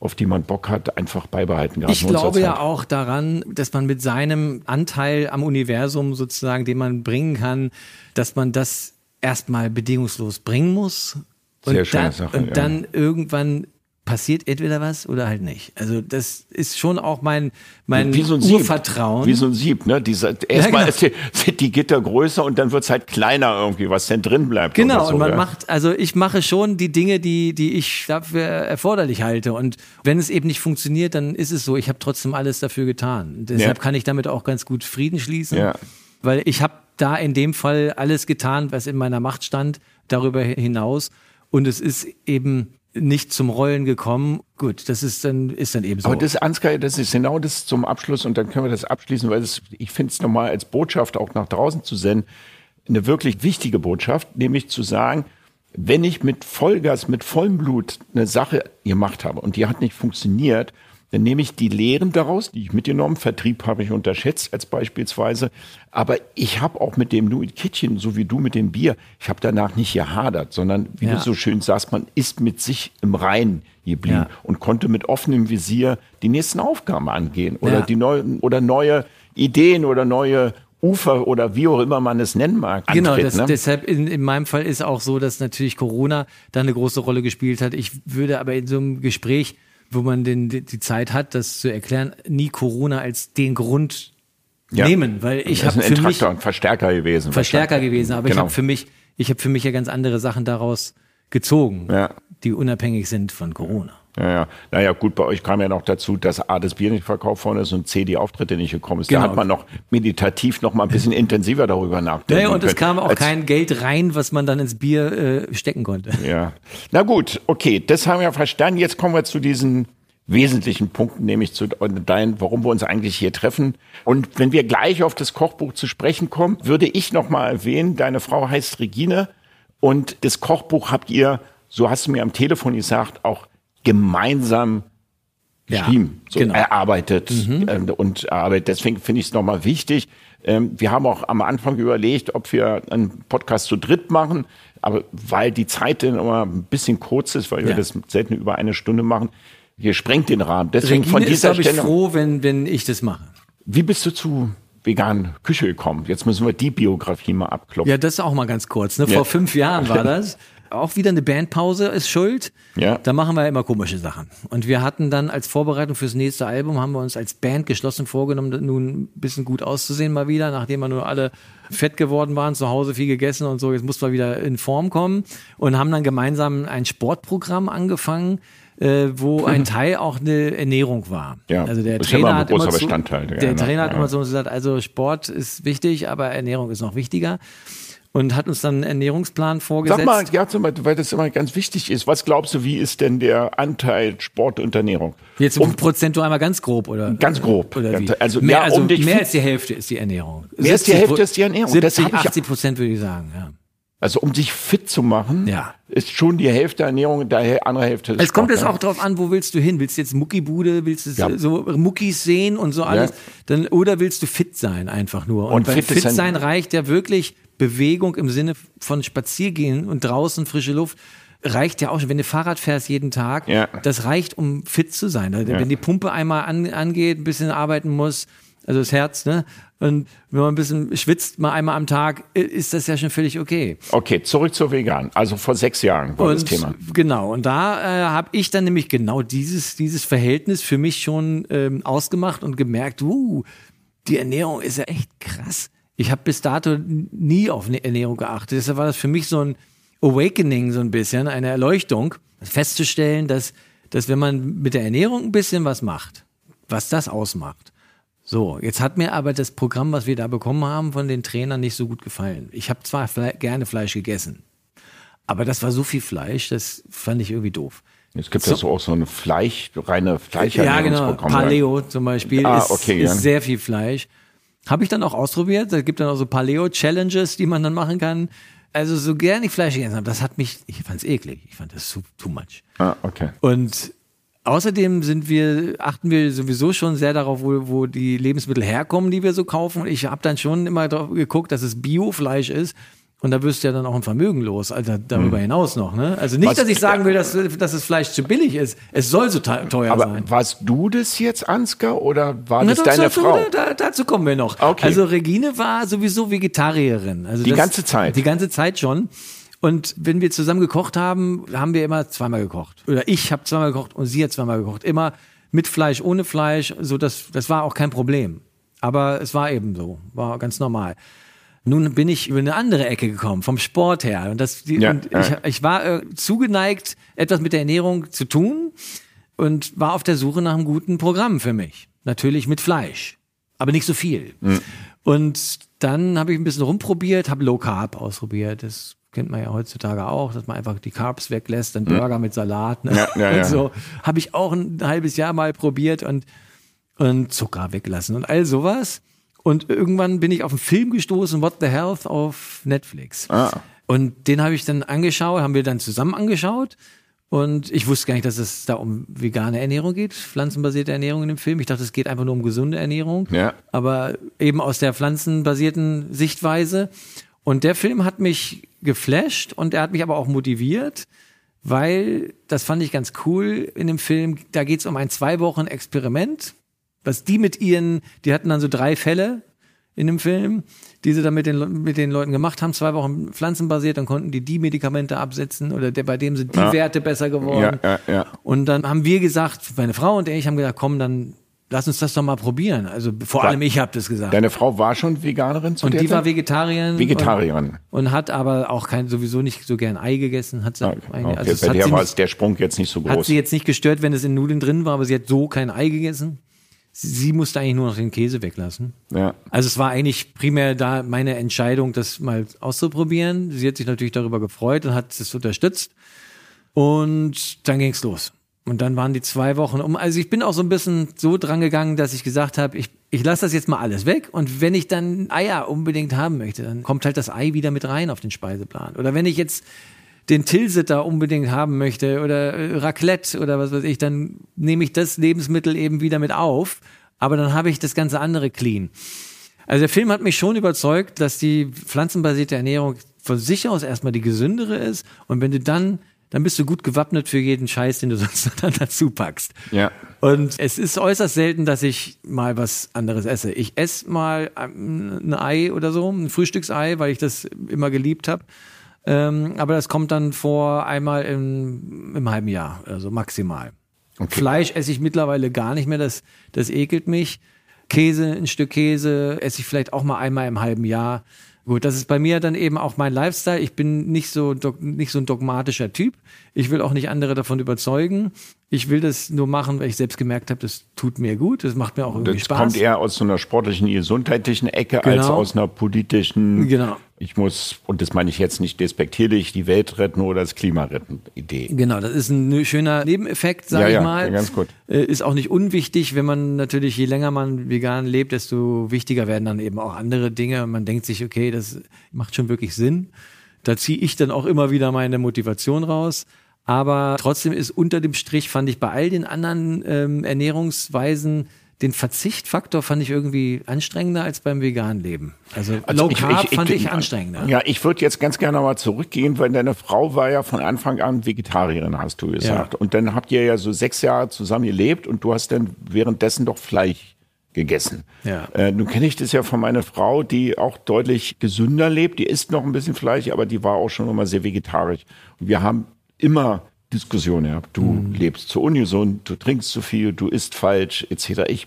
auf die man Bock hat, einfach beibehalten. Ich glaube ja auch daran, dass man mit seinem Anteil am Universum sozusagen, den man bringen kann, dass man das erstmal bedingungslos bringen muss. Und, Sehr schöne dann, Sache, und ja. dann irgendwann passiert entweder was oder halt nicht. Also das ist schon auch mein, mein wie so ein Sieb. Urvertrauen. Wie so ein Sieb, ne? Dieser, erstmal genau. ist die, sind die Gitter größer und dann wird's halt kleiner irgendwie, was denn drin bleibt. Genau, so, und man ja. macht, also ich mache schon die Dinge, die, die ich dafür erforderlich halte. Und wenn es eben nicht funktioniert, dann ist es so. Ich habe trotzdem alles dafür getan. Deshalb Ja. kann ich damit auch ganz gut Frieden schließen. Ja. Weil ich habe da in dem Fall alles getan, was in meiner Macht stand, darüber hinaus. Und es ist eben nicht zum Rollen gekommen. Gut, das ist dann, ist dann eben so. Aber das, Ansgar, das ist genau das zum Abschluss und dann können wir das abschließen, weil das, ich finde es nochmal als Botschaft auch nach draußen zu senden, eine wirklich wichtige Botschaft, nämlich zu sagen, wenn ich mit Vollgas, mit vollem Blut eine Sache gemacht habe und die hat nicht funktioniert, dann nehme ich die Lehren daraus, die ich mitgenommen, Vertrieb habe ich unterschätzt als beispielsweise, aber ich habe auch mit dem Nuit Kitchen, so wie du mit dem Bier, ich habe danach nicht gehadert, sondern wie Ja. du so schön sagst, man ist mit sich im Reinen geblieben Ja. und konnte mit offenem Visier die nächsten Aufgaben angehen oder Ja. die neuen oder neue Ideen oder neue Ufer oder wie auch immer man es nennen mag. Genau, antritt, das, ne? deshalb in, in meinem Fall ist auch so, dass natürlich Corona da eine große Rolle gespielt hat. Ich würde aber in so einem Gespräch, wo man den, die Zeit hat, das zu erklären, nie Corona als den Grund Ja. nehmen, weil ich das habe ist ein für mich Entraktor, ein Verstärker gewesen. Verstärker gewesen, aber ich genau. habe für mich, ich habe für mich ja ganz andere Sachen daraus gezogen, Ja. die unabhängig sind von Corona. Ja, ja. Naja, gut, bei euch kam ja noch dazu, dass A, das Bier nicht verkauft worden ist und C, die Auftritte nicht gekommen ist. Genau. Da hat man noch meditativ noch mal ein bisschen intensiver darüber nachdenken Naja, und es können. kam auch kein Geld rein, was man dann ins Bier äh, stecken konnte. Ja. Na gut, okay, das haben wir verstanden. Jetzt kommen wir zu diesen wesentlichen Punkten, nämlich zu deinen, warum wir uns eigentlich hier treffen. Und wenn wir gleich auf das Kochbuch zu sprechen kommen, würde ich noch mal erwähnen, deine Frau heißt Regine und das Kochbuch habt ihr, so hast du mir am Telefon gesagt, auch gemeinsam Ja, geschrieben, so genau. erarbeitet ähm, und erarbeitet. Deswegen finde ich es nochmal wichtig. Ähm, wir haben auch am Anfang überlegt, ob wir einen Podcast zu dritt machen, aber weil die Zeit dann immer ein bisschen kurz ist, weil wir Ja. das selten über eine Stunde machen, hier sprengt den Rahmen. Deswegen Regine von ist, dieser ich, Stelle. froh, wenn, wenn ich das mache. Wie bist du zu veganen Küche gekommen? Jetzt müssen wir die Biografie mal abklopfen. Ja, das auch mal ganz kurz. Ne? Ja. Vor fünf Jahren war das. Auch wieder eine Bandpause ist schuld. Ja. Da machen wir immer komische Sachen. Und wir hatten dann als Vorbereitung fürs nächste Album, haben wir uns als Band geschlossen vorgenommen, nun ein bisschen gut auszusehen mal wieder, nachdem wir nur alle fett geworden waren, zu Hause viel gegessen und so. Jetzt mussten wir wieder in Form kommen und haben dann gemeinsam ein Sportprogramm angefangen, äh, wo ein Teil auch eine Ernährung war. Ja, also der ja Trainer ein hat großer immer zu, ja, der ne? Trainer hat Ja. immer so gesagt, also Sport ist wichtig, aber Ernährung ist noch wichtiger. Und hat uns dann einen Ernährungsplan vorgesetzt. Sag mal, ja, weil das immer ganz wichtig ist, was glaubst du, wie ist denn der Anteil Sport und Ernährung? Jetzt um, prozentual einmal ganz grob, oder? Ganz grob. Oder wie? Also, mehr, ja, also um mehr als die Hälfte ist die Ernährung. Mehr als die 70 Hälfte ist die Ernährung. 70, Das hab ich- 80 Prozent würde ich sagen, ja. Also um dich fit zu machen, Ja. ist schon die Hälfte Ernährung, die andere Hälfte ist Es kommt jetzt auch drauf an, wo willst du hin? Willst du jetzt Muckibude, willst du Ja. so Muckis sehen und so alles? Ja. Dann, oder willst du fit sein einfach nur? Und, Und fit fit ein- sein reicht ja wirklich Bewegung im Sinne von Spaziergehen und draußen frische Luft. Reicht ja auch schon, wenn du Fahrrad fährst jeden Tag, Ja. das reicht, um fit zu sein. Also Wenn die Pumpe einmal an, angeht, ein bisschen arbeiten muss, also das Herz, ne? Und wenn man ein bisschen schwitzt, mal einmal am Tag, ist das ja schon völlig okay. Okay, zurück zur Vegan. Also vor sechs Jahren war das Und Thema. Genau, und da äh, habe ich dann nämlich genau dieses, dieses Verhältnis für mich schon ähm, ausgemacht und gemerkt, uh, die Ernährung ist ja echt krass. Ich habe bis dato nie auf eine Ernährung geachtet. Deshalb war das für mich so ein Awakening, so ein bisschen, eine Erleuchtung, festzustellen, dass, dass wenn man mit der Ernährung ein bisschen was macht, was das ausmacht. So, jetzt hat mir aber das Programm, was wir da bekommen haben, von den Trainern nicht so gut gefallen. Ich habe zwar Fle gerne Fleisch gegessen, aber das war so viel Fleisch, das fand ich irgendwie doof. Es gibt ja so auch so eine Fleisch, reine Fleischernährungsprogramm. Ja, genau. Paleo zum Beispiel Ah, ist, okay, ist ja. sehr viel Fleisch. Habe ich dann auch ausprobiert. Da gibt dann auch so Paleo-Challenges, die man dann machen kann. Also so gerne ich Fleisch gegessen habe, das hat mich, ich fand es eklig. Ich fand das too, too much. Ah, okay. Und außerdem sind wir, achten wir sowieso schon sehr darauf, wo, wo die Lebensmittel herkommen, die wir so kaufen. Ich habe dann schon immer drauf geguckt, dass es Biofleisch ist. Und da wirst du ja dann auch ein Vermögen los, also darüber hinaus noch. Ne? Also nicht, Was- dass ich sagen will, dass, dass das Fleisch zu billig ist. Es soll so te- teuer Aber sein. warst du das jetzt, Ansgar, oder war Na, das deine dazu- Frau? Da, dazu kommen wir noch. Okay. Also Regine war sowieso Vegetarierin. Also Die das, ganze Zeit? Die ganze Zeit schon. Und wenn wir zusammen gekocht haben, haben wir immer zweimal gekocht. Oder ich habe zweimal gekocht und sie hat zweimal gekocht. Immer mit Fleisch, ohne Fleisch. So das, das war auch kein Problem. Aber es war eben so, war ganz normal. Nun bin ich über eine andere Ecke gekommen, vom Sport her. Und, das, die, Ja, und ja. ich, ich war äh, zugeneigt, etwas mit der Ernährung zu tun und war auf der Suche nach einem guten Programm für mich. Natürlich mit Fleisch, aber nicht so viel. Mhm. Und dann habe ich ein bisschen rumprobiert, habe Low Carb ausprobiert. Das kennt man ja heutzutage auch, dass man einfach die Carbs weglässt, dann Burger mit Salat. Ne? Mhm. Ja. Und so habe ich auch ein halbes Jahr mal probiert und, und Zucker weggelassen und all sowas. Und irgendwann bin ich auf einen Film gestoßen, What the Health auf Netflix. Ah. Und den habe ich dann angeschaut, haben wir dann zusammen angeschaut. Und ich wusste gar nicht, dass es da um vegane Ernährung geht, pflanzenbasierte Ernährung in dem Film. Ich dachte, es geht einfach nur um gesunde Ernährung. Ja. Aber eben aus der pflanzenbasierten Sichtweise. Und der Film hat mich geflasht und er hat mich aber auch motiviert, weil, das fand ich ganz cool in dem Film, da geht es um ein zwei Wochen Experiment, was die mit ihren, die hatten dann so drei Fälle in dem Film, die sie dann mit den, mit den Leuten gemacht haben, zwei Wochen pflanzenbasiert, dann konnten die die Medikamente absetzen oder der, bei dem sind die Ja. Werte besser geworden. Ja, ja, ja. Und dann haben wir gesagt, meine Frau und ich haben gesagt, komm, dann lass uns das doch mal probieren. Also vor War- allem ich habe das gesagt. Deine Frau war schon Veganerin zu und die war Zeit? Vegetarierin. Vegetarierin. Und, und hat aber auch kein, sowieso nicht so gern Ei gegessen. Hat sie, Okay, eigentlich- okay. es bei hat der war nicht- es der Sprung jetzt nicht so hat groß. sie jetzt nicht gestört, wenn es in Nudeln drin war, aber sie hat so kein Ei gegessen. Sie, musste eigentlich nur noch den Käse weglassen. Ja. Also es war eigentlich primär da meine Entscheidung, das mal auszuprobieren. Sie hat sich natürlich darüber gefreut und hat es unterstützt. Und dann ging's los. Und dann waren die zwei Wochen um. Also ich bin auch so ein bisschen so dran gegangen, dass ich gesagt habe, ich, ich lasse das jetzt mal alles weg. Und wenn ich dann Eier unbedingt haben möchte, dann kommt halt das Ei wieder mit rein auf den Speiseplan. Oder wenn ich jetzt den Tilsiter unbedingt haben möchte oder äh, Raclette oder was weiß ich, dann nehme ich das Lebensmittel eben wieder mit auf. Aber dann habe ich das ganze andere clean. Also der Film hat mich schon überzeugt, dass die pflanzenbasierte Ernährung von sich aus erstmal die gesündere ist. Und wenn du dann, dann bist du gut gewappnet für jeden Scheiß, den du sonst dann dazu packst. Ja. Und es ist äußerst selten, dass ich mal was anderes esse. Ich esse mal ähm, ein Ei oder so, ein Frühstücksei, weil ich das immer geliebt habe. Ähm, aber das kommt dann vor einmal im, im halben Jahr, also maximal. Fleisch esse ich mittlerweile gar nicht mehr, das, das ekelt mich. Käse, ein Stück Käse esse ich vielleicht auch mal einmal im halben Jahr. Gut, das ist bei mir dann eben auch mein Lifestyle. Ich bin nicht so, nicht so ein dogmatischer Typ. Ich will auch nicht andere davon überzeugen. Ich will das nur machen, weil ich selbst gemerkt habe, das tut mir gut, das macht mir auch irgendwie das Spaß. kommt eher aus so einer sportlichen, gesundheitlichen Ecke als Genau. aus einer politischen, Genau. ich muss, und das meine ich jetzt nicht despektierlich, die Welt retten oder das Klima retten Idee. Genau, das ist ein schöner Nebeneffekt, sage Ja, ich ja, mal. ja, ganz gut. Äh, Ist auch nicht unwichtig, wenn man natürlich, je länger man vegan lebt, desto wichtiger werden dann eben auch andere Dinge. Man denkt sich, okay, das macht schon wirklich Sinn. Da ziehe ich dann auch immer wieder meine Motivation raus. Aber trotzdem ist unter dem Strich, fand ich bei all den anderen ähm, Ernährungsweisen, den Verzichtfaktor fand ich irgendwie anstrengender als beim veganen Leben. Also, Low Carb fand ich, anstrengender. Ja, ich würde jetzt ganz gerne mal zurückgehen, weil deine Frau war ja von Anfang an Vegetarierin, hast du gesagt. Ja. Und dann habt ihr ja so sechs Jahre zusammen gelebt und du hast dann währenddessen doch Fleisch gegessen. Ja. Äh, nun kenne ich das ja von meiner Frau, die auch deutlich gesünder lebt. Die isst noch ein bisschen Fleisch, aber die war auch schon immer sehr vegetarisch. Und wir haben immer Diskussionen gehabt. Du Mhm. lebst zu ungesund, du trinkst zu viel, du isst falsch, etc. Ich,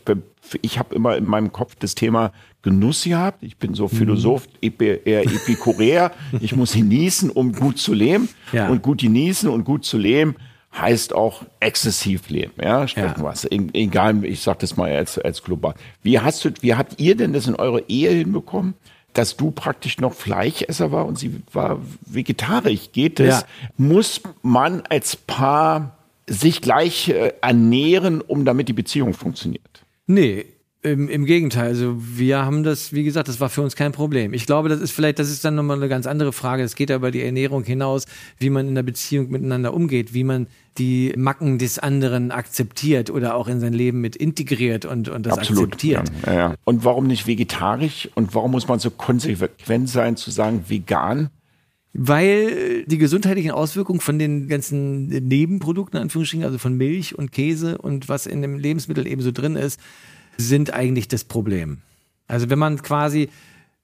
ich habe immer in meinem Kopf das Thema Genuss gehabt. Ich bin Mhm. so Philosoph, epi- eher Epikureer. ich muss genießen, um gut zu leben. Ja. Und gut genießen und gut zu leben heißt auch exzessiv leben, ja, sprechen Ja. was. Egal, ich sag das mal als, als global. Wie hast du, wie habt ihr denn das in eurer Ehe hinbekommen? Dass du praktisch noch Fleischesser war und sie war vegetarisch. Geht das? Ja. Muss man als Paar sich gleich äh, ernähren, um damit die Beziehung funktioniert? Nee, im, im Gegenteil. Also wir haben das, wie gesagt, das war für uns kein Problem. Ich glaube, das ist vielleicht, das ist dann nochmal eine ganz andere Frage. Es geht ja über die Ernährung hinaus, wie man in der Beziehung miteinander umgeht, wie man die Macken des anderen akzeptiert oder auch in sein Leben mit integriert und, und das akzeptiert. Ja, ja. Und warum nicht vegetarisch? Und warum muss man so konsequent sein zu sagen vegan? Weil die gesundheitlichen Auswirkungen von den ganzen Nebenprodukten, in Anführungsstrichen, also von Milch und Käse und was in dem Lebensmittel eben so drin ist, sind eigentlich das Problem. Also wenn man quasi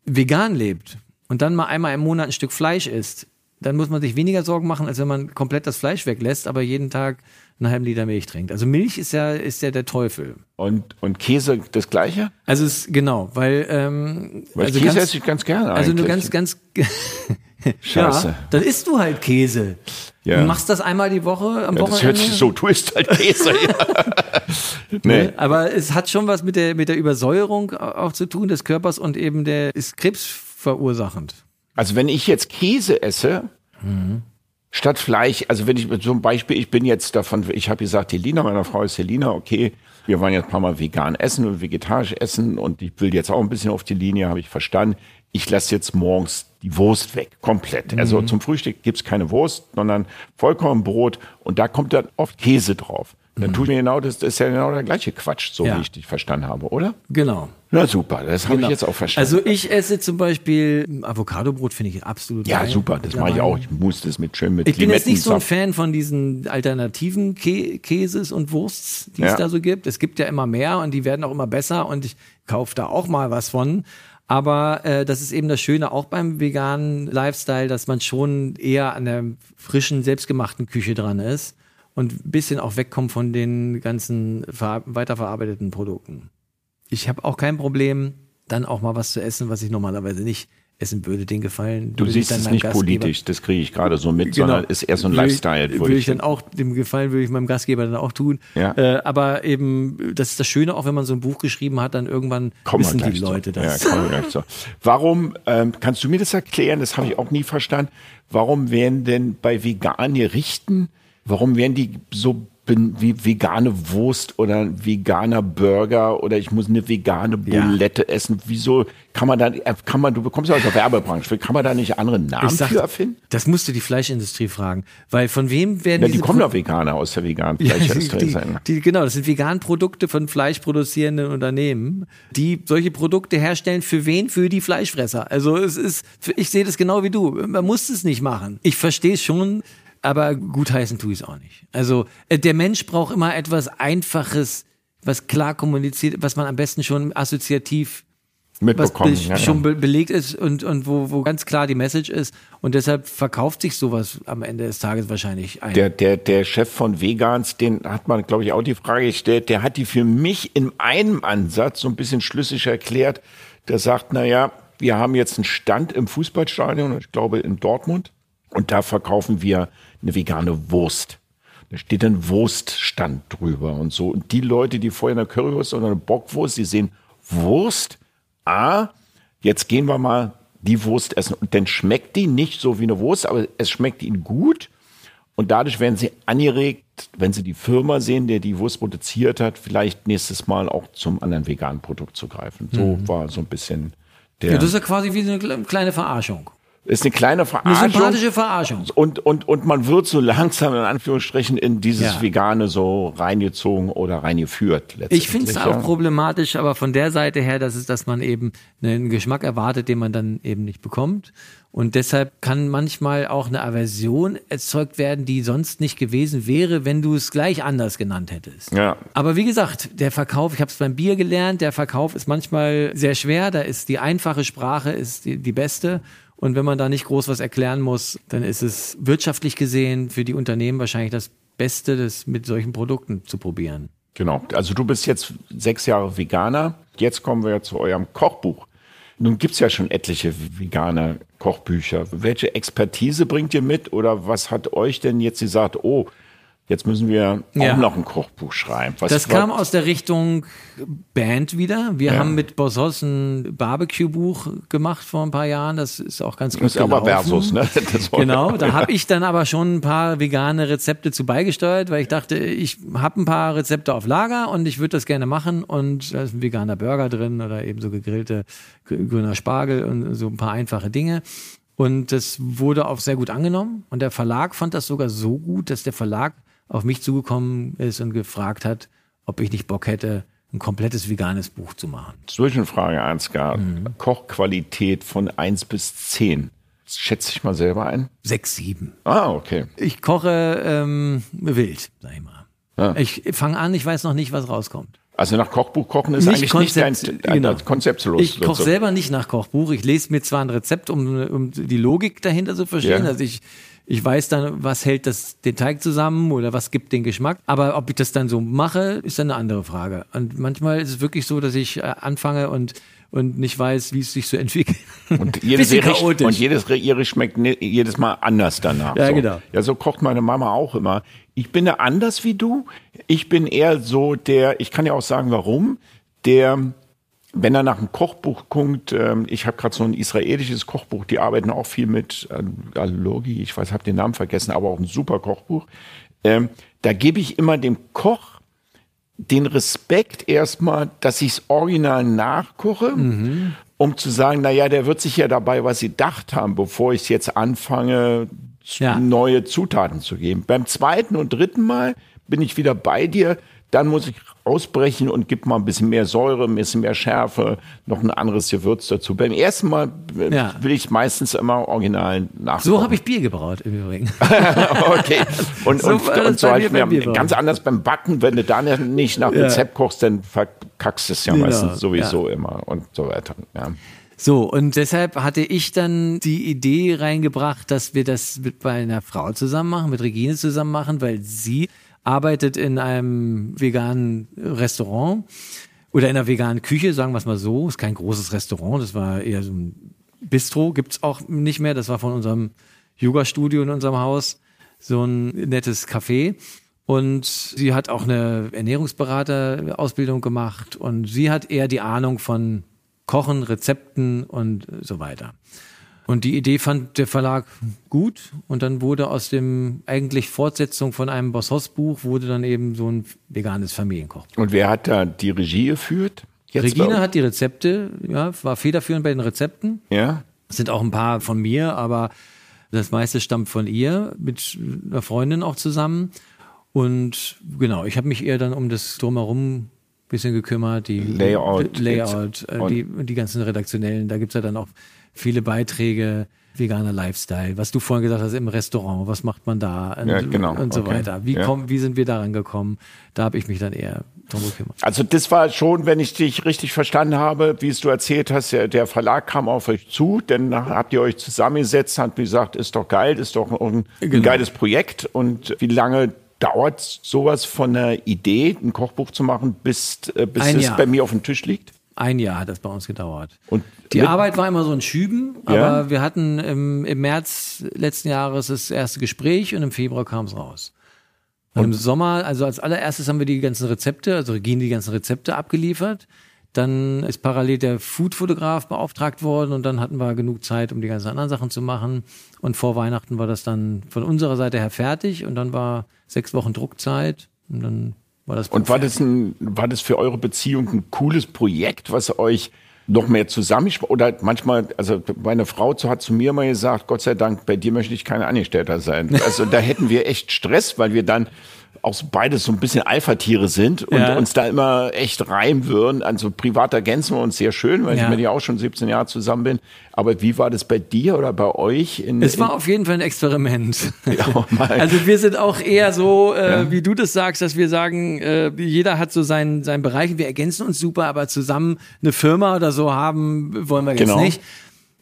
vegan lebt und dann mal einmal im Monat ein Stück Fleisch isst, dann muss man sich weniger Sorgen machen, als wenn man komplett das Fleisch weglässt, aber jeden Tag einen halben Liter Milch trinkt. Also Milch ist ja, ist ja der Teufel. Und, und Käse das Gleiche? Also es, genau, weil, ähm, Weil also Käse ganz- esse ich ganz gerne Also eigentlich. nur ganz, ganz. Scheiße. Ja, dann isst du halt Käse. Ja. Du machst das einmal die Woche am Ja, das Wochenende. hört sich so, du isst halt Käse. ja. nee. Aber es hat schon was mit der, mit der Übersäuerung auch zu tun des Körpers und eben der ist krebsverursachend. Also wenn ich jetzt Käse esse, statt Fleisch, also wenn ich zum Beispiel, ich bin jetzt davon, ich habe gesagt, Helena, meine Frau ist Helena, okay, wir wollen jetzt ein paar Mal vegan essen und vegetarisch essen und ich will jetzt auch ein bisschen auf die Linie, habe ich verstanden. Ich lasse jetzt morgens die Wurst weg, komplett. Also zum Frühstück gibt's keine Wurst, sondern Vollkornbrot und da kommt dann oft Käse drauf. Dann tue ich mir genau das, das ist ja genau der gleiche Quatsch, so Ja. wie ich dich verstanden habe, oder? Genau. Na super, das habe Genau. ich jetzt auch verstanden. Also ich esse zum Beispiel Avocadobrot, finde ich absolut ja, geil. super, das mache ich auch. Ich muss das mit schön mit Ich bin jetzt nicht so ein. Fan von diesen alternativen Kä Käses und Wursts, die es Ja. da so gibt. Es gibt ja immer mehr und die werden auch immer besser und ich kaufe da auch mal was von. Aber äh, das ist eben das Schöne auch beim veganen Lifestyle, dass man schon eher an der frischen, selbstgemachten Küche dran ist und ein bisschen auch wegkommt von den ganzen ver weiterverarbeiteten Produkten. Ich habe auch kein Problem, dann auch mal was zu essen, was ich normalerweise nicht essen würde. Den Gefallen. Du siehst es nicht Gastgeber- politisch, das kriege ich gerade so mit, sondern ist eher so ein Würde ich- Lifestyle. Würde ich dann auch, dem Gefallen würde ich meinem Gastgeber dann auch tun. Ja. Äh, aber eben, das ist das Schöne, auch wenn man so ein Buch geschrieben hat, dann irgendwann Kommen wissen die Leute zu. das. Ja, kommen wir gleich zu. Warum, ähm, kannst du mir das erklären, das habe ich auch nie verstanden, warum werden denn bei veganen Gerichten, warum werden die so bin, wie vegane Wurst oder ein veganer Burger oder ich muss eine vegane Ja. Bulette essen? Wieso kann man da, kann man, du bekommst ja aus der Werbebranche, kann man da nicht andere Namen sag, für erfinden? das musst du die Fleischindustrie fragen. Weil von wem werden Ja, die kommen Pro- doch Veganer aus der veganen Ja, Fleischindustrie die, sein. die, genau, das sind Veganprodukte von fleischproduzierenden Unternehmen, die solche Produkte herstellen. Für wen? Für die Fleischfresser. Also es ist, ich sehe das genau wie du. Man muss es nicht machen. Ich verstehe es schon, aber gutheißen tue ich es auch nicht. Also äh, der Mensch braucht immer etwas Einfaches, was klar kommuniziert, was man am besten schon assoziativ was Mitbekommen. be ja, ja. schon be belegt ist und, und wo, wo ganz klar die Message ist. Und deshalb verkauft sich sowas am Ende des Tages wahrscheinlich ein. Der, der, der Chef von Vegans, den hat man, glaube ich, auch die Frage gestellt, der hat die für mich in einem Ansatz so ein bisschen schlüssig erklärt. Der sagt, na ja, wir haben jetzt einen Stand im Fußballstadion, ich glaube in Dortmund, und da verkaufen wir eine vegane Wurst. Da steht ein Wurststand drüber und so. Und die Leute, die vorher eine Currywurst oder eine Bockwurst, die sehen Wurst, ah, jetzt gehen wir mal die Wurst essen. Und dann schmeckt die nicht so wie eine Wurst, aber es schmeckt ihnen gut. Und dadurch werden sie angeregt, wenn sie die Firma sehen, der die Wurst produziert hat, vielleicht nächstes Mal auch zum anderen veganen Produkt zu greifen. So mhm. war so ein bisschen der. Ja, das ist ja quasi wie eine kleine Verarschung. Ist eine kleine Verarschung. Eine sympathische Verarschung. Und, und, und man wird so langsam in Anführungsstrichen in dieses ja. Vegane so reingezogen oder reingeführt. Ich finde es auch problematisch, aber von der Seite her, dass es, dass man eben einen Geschmack erwartet, den man dann eben nicht bekommt. Und deshalb kann manchmal auch eine Aversion erzeugt werden, die sonst nicht gewesen wäre, wenn du es gleich anders genannt hättest. Ja. Aber wie gesagt, der Verkauf, ich habe es beim Bier gelernt, der Verkauf ist manchmal sehr schwer. Da ist die einfache Sprache ist die, die beste. Und wenn man da nicht groß was erklären muss, dann ist es wirtschaftlich gesehen für die Unternehmen wahrscheinlich das Beste, das mit solchen Produkten zu probieren. Genau. Also du bist jetzt sechs Jahre Veganer. Jetzt kommen wir zu eurem Kochbuch. Nun gibt's ja schon etliche vegane Kochbücher. Welche Expertise bringt ihr mit oder was hat euch denn jetzt gesagt, oh, Jetzt müssen wir auch noch ein Kochbuch schreiben. Was das kam aus der Richtung Band wieder. Wir ja. haben mit Bossos ein Barbecue-Buch gemacht vor ein paar Jahren. Das ist auch ganz gut Das ist gelaufen. aber Versus, ne? genau, da habe ich dann aber schon ein paar vegane Rezepte zu beigesteuert, weil ich dachte, ich habe ein paar Rezepte auf Lager und ich würde das gerne machen. Und da ist ein veganer Burger drin oder eben so gegrillte grüner Spargel und so ein paar einfache Dinge. Und das wurde auch sehr gut angenommen. Und der Verlag fand das sogar so gut, dass der Verlag auf mich zugekommen ist und gefragt hat, ob ich nicht Bock hätte, ein komplettes veganes Buch zu machen. Zwischenfrage, Ansgar. Mhm. Kochqualität von 1 bis 10. Das schätze ich mal selber ein. 6, 7. Ah, okay. Ich koche ähm, wild, sag ich mal. Ja. Ich fange an, ich weiß noch nicht, was rauskommt. Also nach Kochbuch kochen ist nicht eigentlich Konzept, nicht dein, genau. konzeptlos. Ich koche selber nicht nach Kochbuch. Ich lese mir zwar ein Rezept, um, um die Logik dahinter zu verstehen. Ja. Also ich ich weiß dann, was hält das, den Teig zusammen oder was gibt den Geschmack. Aber ob ich das dann so mache, ist dann eine andere Frage. Und manchmal ist es wirklich so, dass ich äh, anfange und und nicht weiß, wie es sich so entwickelt. Und jedes, Gericht, und jedes Gericht schmeckt jedes Mal anders danach. Ja, so. genau. Ja, so kocht meine Mama auch immer. Ich bin da anders wie du. Ich bin eher so der, ich kann ja auch sagen, warum, der wenn er nach einem Kochbuch guckt, ähm, ich habe gerade so ein israelisches Kochbuch, die arbeiten auch viel mit äh, Logi, ich weiß, habe den Namen vergessen, aber auch ein super Kochbuch. Ähm, da gebe ich immer dem Koch den Respekt erstmal, dass ich es original nachkoche, mhm. um zu sagen, na ja, der wird sich ja dabei was sie gedacht haben, bevor ich jetzt anfange, ja. neue Zutaten zu geben. Beim zweiten und dritten Mal bin ich wieder bei dir dann muss ich ausbrechen und gebe mal ein bisschen mehr Säure, ein bisschen mehr Schärfe, noch ein anderes Gewürz dazu. Beim ersten Mal äh, ja. will ich meistens immer original nach. So habe ich Bier gebraut im Übrigen. okay. Und so, und, und so halt mir ganz anders beim Backen, wenn du da nicht nach Rezept ja. kochst, dann verkackst du es ja genau. meistens sowieso ja. immer und so weiter. Ja. So, und deshalb hatte ich dann die Idee reingebracht, dass wir das mit bei einer Frau zusammen machen, mit Regine zusammen machen, weil sie arbeitet in einem veganen Restaurant oder in einer veganen Küche, sagen wir es mal so. Ist kein großes Restaurant, das war eher so ein Bistro, gibt's auch nicht mehr. Das war von unserem Yoga-Studio in unserem Haus, so ein nettes Café. Und sie hat auch eine Ernährungsberater-Ausbildung gemacht und sie hat eher die Ahnung von Kochen, Rezepten und so weiter. Und die Idee fand der Verlag gut und dann wurde aus dem eigentlich Fortsetzung von einem Boss Buch wurde dann eben so ein veganes Familienkoch. Und wer hat da die Regie geführt? Jetzt Regina hat die Rezepte, ja, war federführend bei den Rezepten. Ja. Es sind auch ein paar von mir, aber das meiste stammt von ihr, mit einer Freundin auch zusammen. Und genau, ich habe mich eher dann um das drumherum bisschen gekümmert, die Layout, Layout, äh, die, die ganzen redaktionellen, da gibt's ja dann auch viele Beiträge, veganer Lifestyle, was du vorhin gesagt hast im Restaurant, was macht man da und, ja, genau. und so okay. weiter. Wie, ja. komm, wie sind wir daran gekommen? Da habe ich mich dann eher drum gekümmert. Also das war schon, wenn ich dich richtig verstanden habe, wie es du erzählt hast, der, Verlag kam auf euch zu, dann habt ihr euch zusammengesetzt, habt gesagt, ist doch geil, ist doch ein, genau. ein geiles Projekt und wie lange dauert sowas von einer Idee, ein Kochbuch zu machen, bis, äh, bis es bei mir auf dem Tisch liegt? Ein Jahr hat das bei uns gedauert. Und die Arbeit war immer so ein Schüben, aber ja. wir hatten im, im März letzten Jahres das erste Gespräch und im Februar kam es raus. Und im Sommer, also als allererstes haben wir die ganzen Rezepte, also Regine die ganzen Rezepte abgeliefert. Dann ist parallel der Foodfotograf beauftragt worden und dann hatten wir genug Zeit, um die ganzen anderen Sachen zu machen. Und vor Weihnachten war das dann von unserer Seite her fertig und dann war sechs Wochen Druckzeit und dann war das. Und war das, ein, war das für eure Beziehung ein cooles Projekt, was euch noch mehr zusammen oder manchmal, also meine Frau hat zu mir mal gesagt, Gott sei Dank, bei dir möchte ich kein Angestellter sein. Also da hätten wir echt Stress, weil wir dann auch beides so ein bisschen Alpha-Tiere sind und ja. uns da immer echt reimen würden. Also privat ergänzen wir uns sehr schön, weil ja. ich mit dir auch schon 17 Jahre zusammen bin. Aber wie war das bei dir oder bei euch? In, es war auf jeden Fall ein Experiment. Ja, also wir sind auch eher so, äh, wie du das sagst, dass wir sagen, äh, jeder hat so seinen, seinen Bereich. Wir ergänzen uns super, aber zusammen eine Firma oder so haben wollen wir jetzt genau. nicht.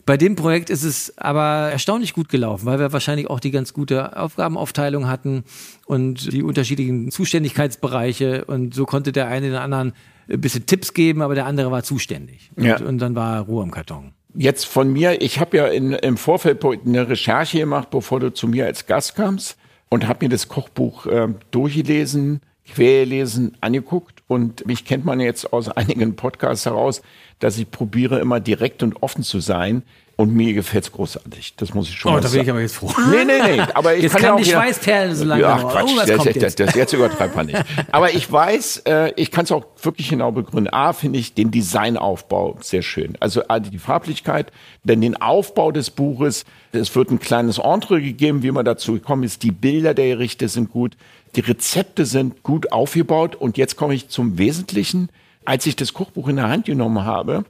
Bei dem Projekt ist es aber erstaunlich gut gelaufen, weil wir wahrscheinlich auch die ganz gute Aufgabenaufteilung hatten und die unterschiedlichen Zuständigkeitsbereiche und so konnte der eine den anderen ein bisschen Tipps geben, aber der andere war zuständig. Ja. Und, und dann war Ruhe im Karton. Jetzt von mir, ich habe ja in, im Vorfeld eine Recherche gemacht, bevor du zu mir als Gast kamst und habe mir das Kochbuch äh, durchgelesen, quergelesen, angeguckt und mich kennt man jetzt aus einigen Podcasts heraus, dass ich probiere immer direkt und offen zu sein. Und mir gefällt's großartig. Das muss ich schon oh, mal sagen. Oh, da bin ich aber jetzt froh. Nee, nee, nee. Aber ich jetzt kann ja auch die Schweißperlen so lange. Ach, Quatsch, oh, was das, kommt jetzt? Das, das, jetzt übertreibt man nicht. Aber ich weiß, äh, ich kann es auch wirklich genau begründen. A, finde ich den Designaufbau sehr schön. Also die Farblichkeit, denn den Aufbau des Buches, es wird ein kleines Entre gegeben, wie man dazu gekommen ist. Die Bilder der Gerichte sind gut. Die Rezepte sind gut aufgebaut. Und jetzt komme ich zum Wesentlichen als ich das Kochbuch in der Hand genommen habe,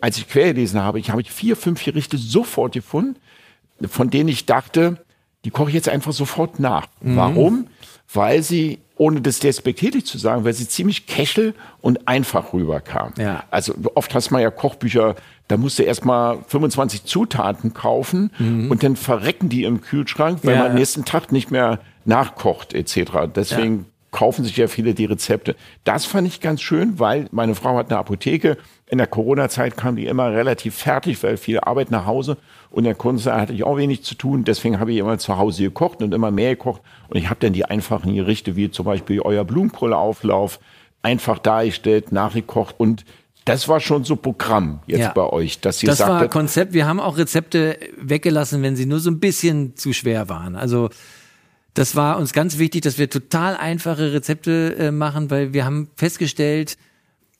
als ich quergelesen habe, ich habe vier, fünf Gerichte sofort gefunden, von denen ich dachte, die koche ich jetzt einfach sofort nach. Mhm. Warum? Weil sie, ohne das despektierlich zu sagen, weil sie ziemlich kechel und einfach rüberkam. Ja. Also oft hast man ja Kochbücher, da musst du erstmal 25 Zutaten kaufen mhm. und dann verrecken die im Kühlschrank, weil ja. man am nächsten Tag nicht mehr nachkocht etc. Deswegen ja kaufen sich ja viele die Rezepte. Das fand ich ganz schön, weil meine Frau hat eine Apotheke. In der Corona-Zeit kam die immer relativ fertig, weil viel Arbeit nach Hause. Und der Kunstszeit hatte ich auch wenig zu tun. Deswegen habe ich immer zu Hause gekocht und immer mehr gekocht. Und ich habe dann die einfachen Gerichte, wie zum Beispiel euer Blumenkohleauflauf, einfach dargestellt, nachgekocht und das war schon so Programm jetzt ja. bei euch, dass ihr Das sagtet, war Konzept. Wir haben auch Rezepte weggelassen, wenn sie nur so ein bisschen zu schwer waren. Also das war uns ganz wichtig, dass wir total einfache Rezepte äh, machen, weil wir haben festgestellt,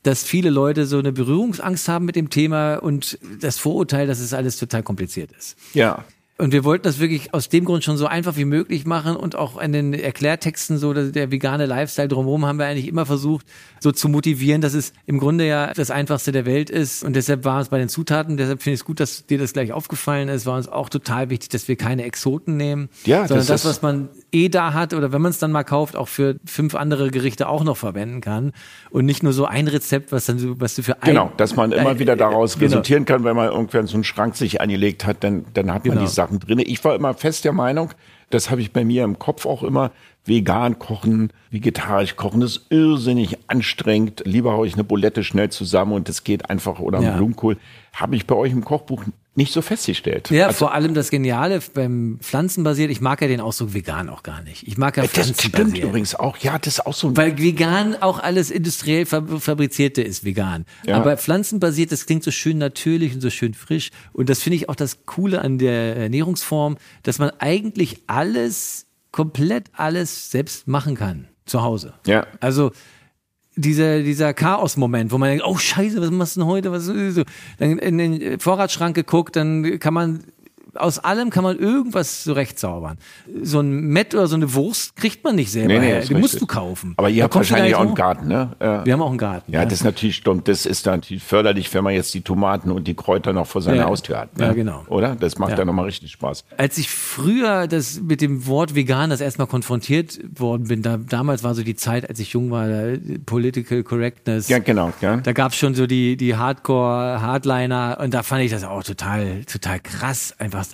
dass viele Leute so eine Berührungsangst haben mit dem Thema und das Vorurteil, dass es alles total kompliziert ist. Ja. Und wir wollten das wirklich aus dem Grund schon so einfach wie möglich machen und auch in den Erklärtexten so der vegane Lifestyle drumherum haben wir eigentlich immer versucht, so zu motivieren, dass es im Grunde ja das einfachste der Welt ist. Und deshalb war es bei den Zutaten, deshalb finde ich es gut, dass dir das gleich aufgefallen ist, war uns auch total wichtig, dass wir keine Exoten nehmen, ja, sondern das, das was man eh da hat oder wenn man es dann mal kauft, auch für fünf andere Gerichte auch noch verwenden kann. Und nicht nur so ein Rezept, was dann so, was du für ein, Genau, dass man immer wieder daraus genau. resultieren kann, wenn man irgendwann so einen Schrank sich angelegt hat, dann, dann hat man genau. die Sachen Sachen drin. Ich war immer fest der Meinung, das habe ich bei mir im Kopf auch immer, vegan kochen, vegetarisch kochen, das ist irrsinnig anstrengend. Lieber haue ich eine Bulette schnell zusammen und das geht einfach oder ja. Blumenkohl. Habe ich bei euch im Kochbuch nicht so festgestellt. Ja, also, vor allem das Geniale beim Pflanzenbasiert, ich mag ja den Ausdruck vegan auch gar nicht. Ich mag ja Pflanzenbasiert. Das stimmt übrigens auch, ja, das ist auch so. Weil vegan auch alles industriell fabrizierte ist vegan. Ja. Aber pflanzenbasiert, das klingt so schön natürlich und so schön frisch. Und das finde ich auch das Coole an der Ernährungsform, dass man eigentlich alles, komplett alles selbst machen kann zu Hause. Ja. Also dieser, dieser Chaos-Moment, wo man denkt, oh Scheiße, was machst du denn heute? Was ist so? Dann in den Vorratsschrank geguckt, dann kann man aus allem kann man irgendwas zurechtzaubern. So ein Met oder so eine Wurst kriegt man nicht selber nee, nee. Die musst du kaufen. Aber ihr da habt wahrscheinlich auch einen Garten, ne? Wir haben auch einen Garten. Ja, ja, das ist natürlich stimmt. Das ist natürlich förderlich, wenn man jetzt die Tomaten und die Kräuter noch vor seiner ja. Haustür hat. Ne? Ja, genau. Oder? Das macht ja. dann nochmal richtig Spaß. Als ich früher das mit dem Wort vegan das erstmal konfrontiert worden bin, da, damals war so die Zeit, als ich jung war, Political Correctness. Ja, genau. Ja. Da gab es schon so die, die Hardcore-Hardliner und da fand ich das auch total, total krass. Einfach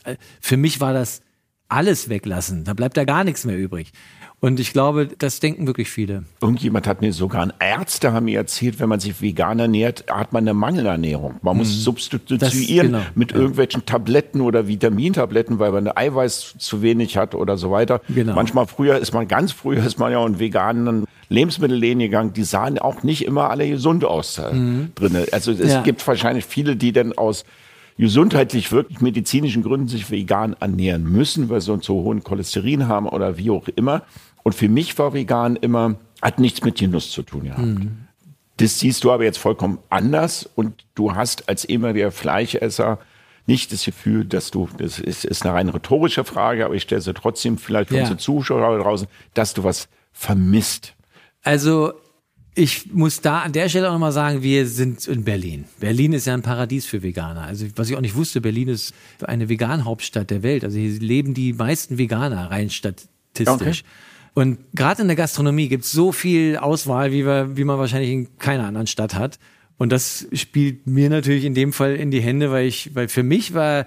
für mich war das alles weglassen. Da bleibt da gar nichts mehr übrig. Und ich glaube, das denken wirklich viele. Irgendjemand hat mir sogar, Ärzte haben mir erzählt, wenn man sich vegan ernährt, hat man eine Mangelernährung. Man muss mhm. substituieren genau. mit ja. irgendwelchen Tabletten oder Vitamintabletten, weil man Eiweiß zu wenig hat oder so weiter. Genau. Manchmal früher ist man, ganz früher ist man ja in veganen Lebensmittelläden gegangen, die sahen auch nicht immer alle gesund aus da mhm. drinne. Also es ja. gibt wahrscheinlich viele, die dann aus gesundheitlich wirklich medizinischen Gründen sich vegan ernähren müssen, weil sie so einen zu hohen Cholesterin haben oder wie auch immer. Und für mich war vegan immer, hat nichts mit Genuss zu tun gehabt. Mhm. Das siehst du aber jetzt vollkommen anders und du hast als ehemaliger Fleischesser nicht das Gefühl, dass du, das ist, ist eine rein rhetorische Frage, aber ich stelle sie trotzdem vielleicht für ja. unsere Zuschauer draußen, dass du was vermisst. Also ich muss da an der Stelle auch nochmal sagen, wir sind in Berlin. Berlin ist ja ein Paradies für Veganer. Also was ich auch nicht wusste, Berlin ist eine Vegan-Hauptstadt der Welt. Also hier leben die meisten Veganer rein statistisch. Okay. Und gerade in der Gastronomie gibt es so viel Auswahl, wie, wir, wie man wahrscheinlich in keiner anderen Stadt hat. Und das spielt mir natürlich in dem Fall in die Hände, weil ich, weil für mich war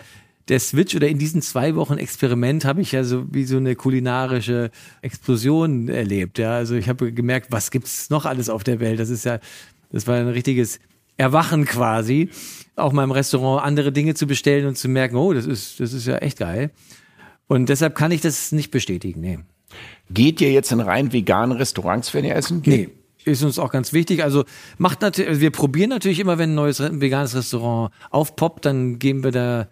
der Switch oder in diesen zwei Wochen Experiment habe ich ja so wie so eine kulinarische Explosion erlebt. Ja, also ich habe gemerkt, was gibt's noch alles auf der Welt? Das ist ja, das war ein richtiges Erwachen quasi, auch mal im Restaurant andere Dinge zu bestellen und zu merken, oh, das ist, das ist ja echt geil. Und deshalb kann ich das nicht bestätigen. Nee. Geht ihr jetzt in rein veganen Restaurants, wenn ihr essen geht? Nee, ist uns auch ganz wichtig. Also macht natürlich, also wir probieren natürlich immer, wenn ein neues veganes Restaurant aufpoppt, dann gehen wir da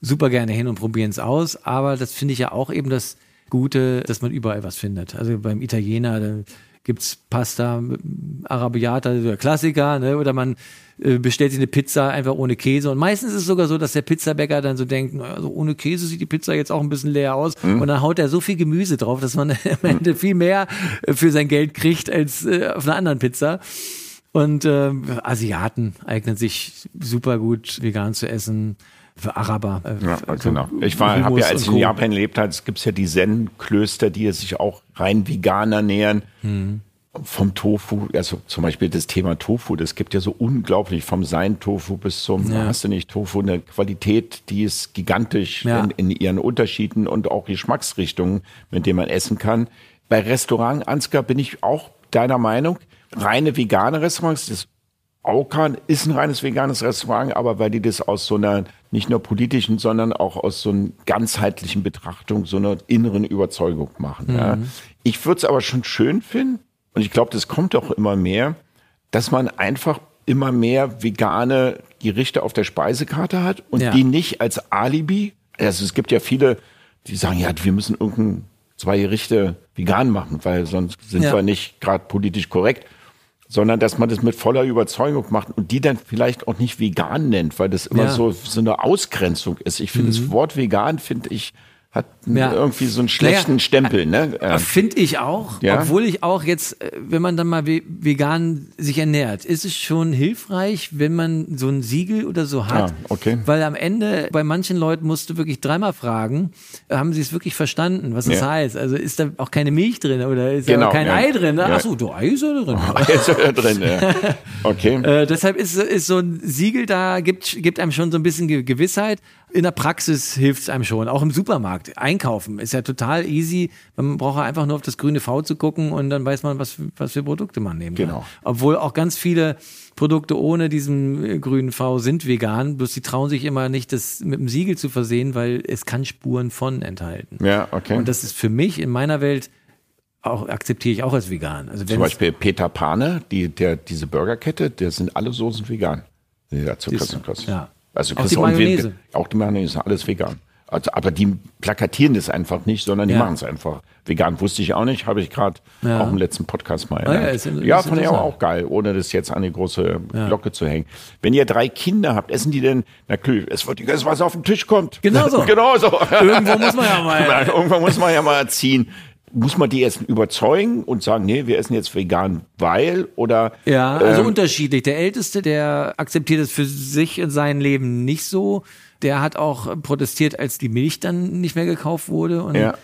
super gerne hin und probieren es aus. Aber das finde ich ja auch eben das Gute, dass man überall was findet. Also beim Italiener, da gibt's Pasta, Arabiata, der Klassiker, ne? oder man äh, bestellt sich eine Pizza einfach ohne Käse. Und meistens ist es sogar so, dass der Pizzabäcker dann so denkt, also ohne Käse sieht die Pizza jetzt auch ein bisschen leer aus. Mhm. Und dann haut er so viel Gemüse drauf, dass man am Ende viel mehr äh, für sein Geld kriegt als äh, auf einer anderen Pizza. Und äh, Asiaten eignen sich super gut vegan zu essen für Araber. Äh, ja, also genau. Ich war, habe ja, als ich in Japan gelebt habe, es gibt ja die Zen-Klöster, die sich auch rein vegan ernähren. Hm. Vom Tofu, also zum Beispiel das Thema Tofu, das gibt ja so unglaublich vom Sein-Tofu bis zum, ja. hast du nicht, Tofu, eine Qualität, die ist gigantisch ja. in, in, ihren Unterschieden und auch Geschmacksrichtungen, mit denen man essen kann. Bei Restaurant Ansgar bin ich auch deiner Meinung, reine vegane Restaurants, das Aukan ist ein reines veganes Restaurant, aber weil die das aus so einer nicht nur politischen, sondern auch aus so einer ganzheitlichen Betrachtung, so einer inneren Überzeugung machen. Mhm. Ja. Ich würde es aber schon schön finden, und ich glaube, das kommt auch immer mehr, dass man einfach immer mehr vegane Gerichte auf der Speisekarte hat und ja. die nicht als Alibi. Also es gibt ja viele, die sagen, ja, wir müssen irgendein zwei Gerichte vegan machen, weil sonst sind ja. wir nicht gerade politisch korrekt sondern dass man das mit voller Überzeugung macht und die dann vielleicht auch nicht vegan nennt, weil das immer ja. so, so eine Ausgrenzung ist. Ich finde mhm. das Wort vegan, finde ich, hat ja. irgendwie so einen schlechten naja, Stempel, ne? Äh, Finde ich auch. Ja? Obwohl ich auch jetzt, äh, wenn man dann mal vegan sich ernährt, ist es schon hilfreich, wenn man so ein Siegel oder so hat. Ah, okay. Weil am Ende bei manchen Leuten musst du wirklich dreimal fragen, haben sie es wirklich verstanden, was das ja. heißt? Also ist da auch keine Milch drin oder ist genau, da kein Ei drin? Ja. Achso, du Ei ist da drin. Ei ist da drin, ja. Okay. äh, deshalb ist, ist so ein Siegel da, gibt, gibt einem schon so ein bisschen Gewissheit in der Praxis hilft es einem schon, auch im Supermarkt. Einkaufen ist ja total easy. Man braucht einfach nur auf das grüne V zu gucken und dann weiß man, was, was für Produkte man nehmen kann. Genau. Obwohl auch ganz viele Produkte ohne diesen äh, grünen V sind vegan, bloß die trauen sich immer nicht, das mit dem Siegel zu versehen, weil es kann Spuren von enthalten. Ja, okay. Und das ist für mich in meiner Welt auch akzeptiere ich auch als vegan. Also Zum Beispiel Peter Pane, die, der, diese Burgerkette, der sind alle Soßen vegan. Ja, zu Ja. Also auch die Mayonnaise. Auch die Mayonnaise, alles vegan. Also, aber die plakatieren das einfach nicht, sondern die ja. machen es einfach. Vegan wusste ich auch nicht, habe ich gerade ja. auch im letzten Podcast mal. Ah, ja, ist, ja fand ich auch geil, ohne das jetzt an die große. Glocke zu hängen. Wenn ihr drei Kinder habt, essen die denn, na klar, es wird gegessen, was auf den Tisch kommt. Genau so. genau so. Irgendwo muss man ja mal. Irgendwann muss man ja mal ziehen muss man die erst überzeugen und sagen, nee, wir essen jetzt vegan, weil oder ja, also ähm, unterschiedlich. Der Älteste, der akzeptiert es für sich in seinem Leben nicht so. Der hat auch protestiert, als die Milch dann nicht mehr gekauft wurde. Und ja.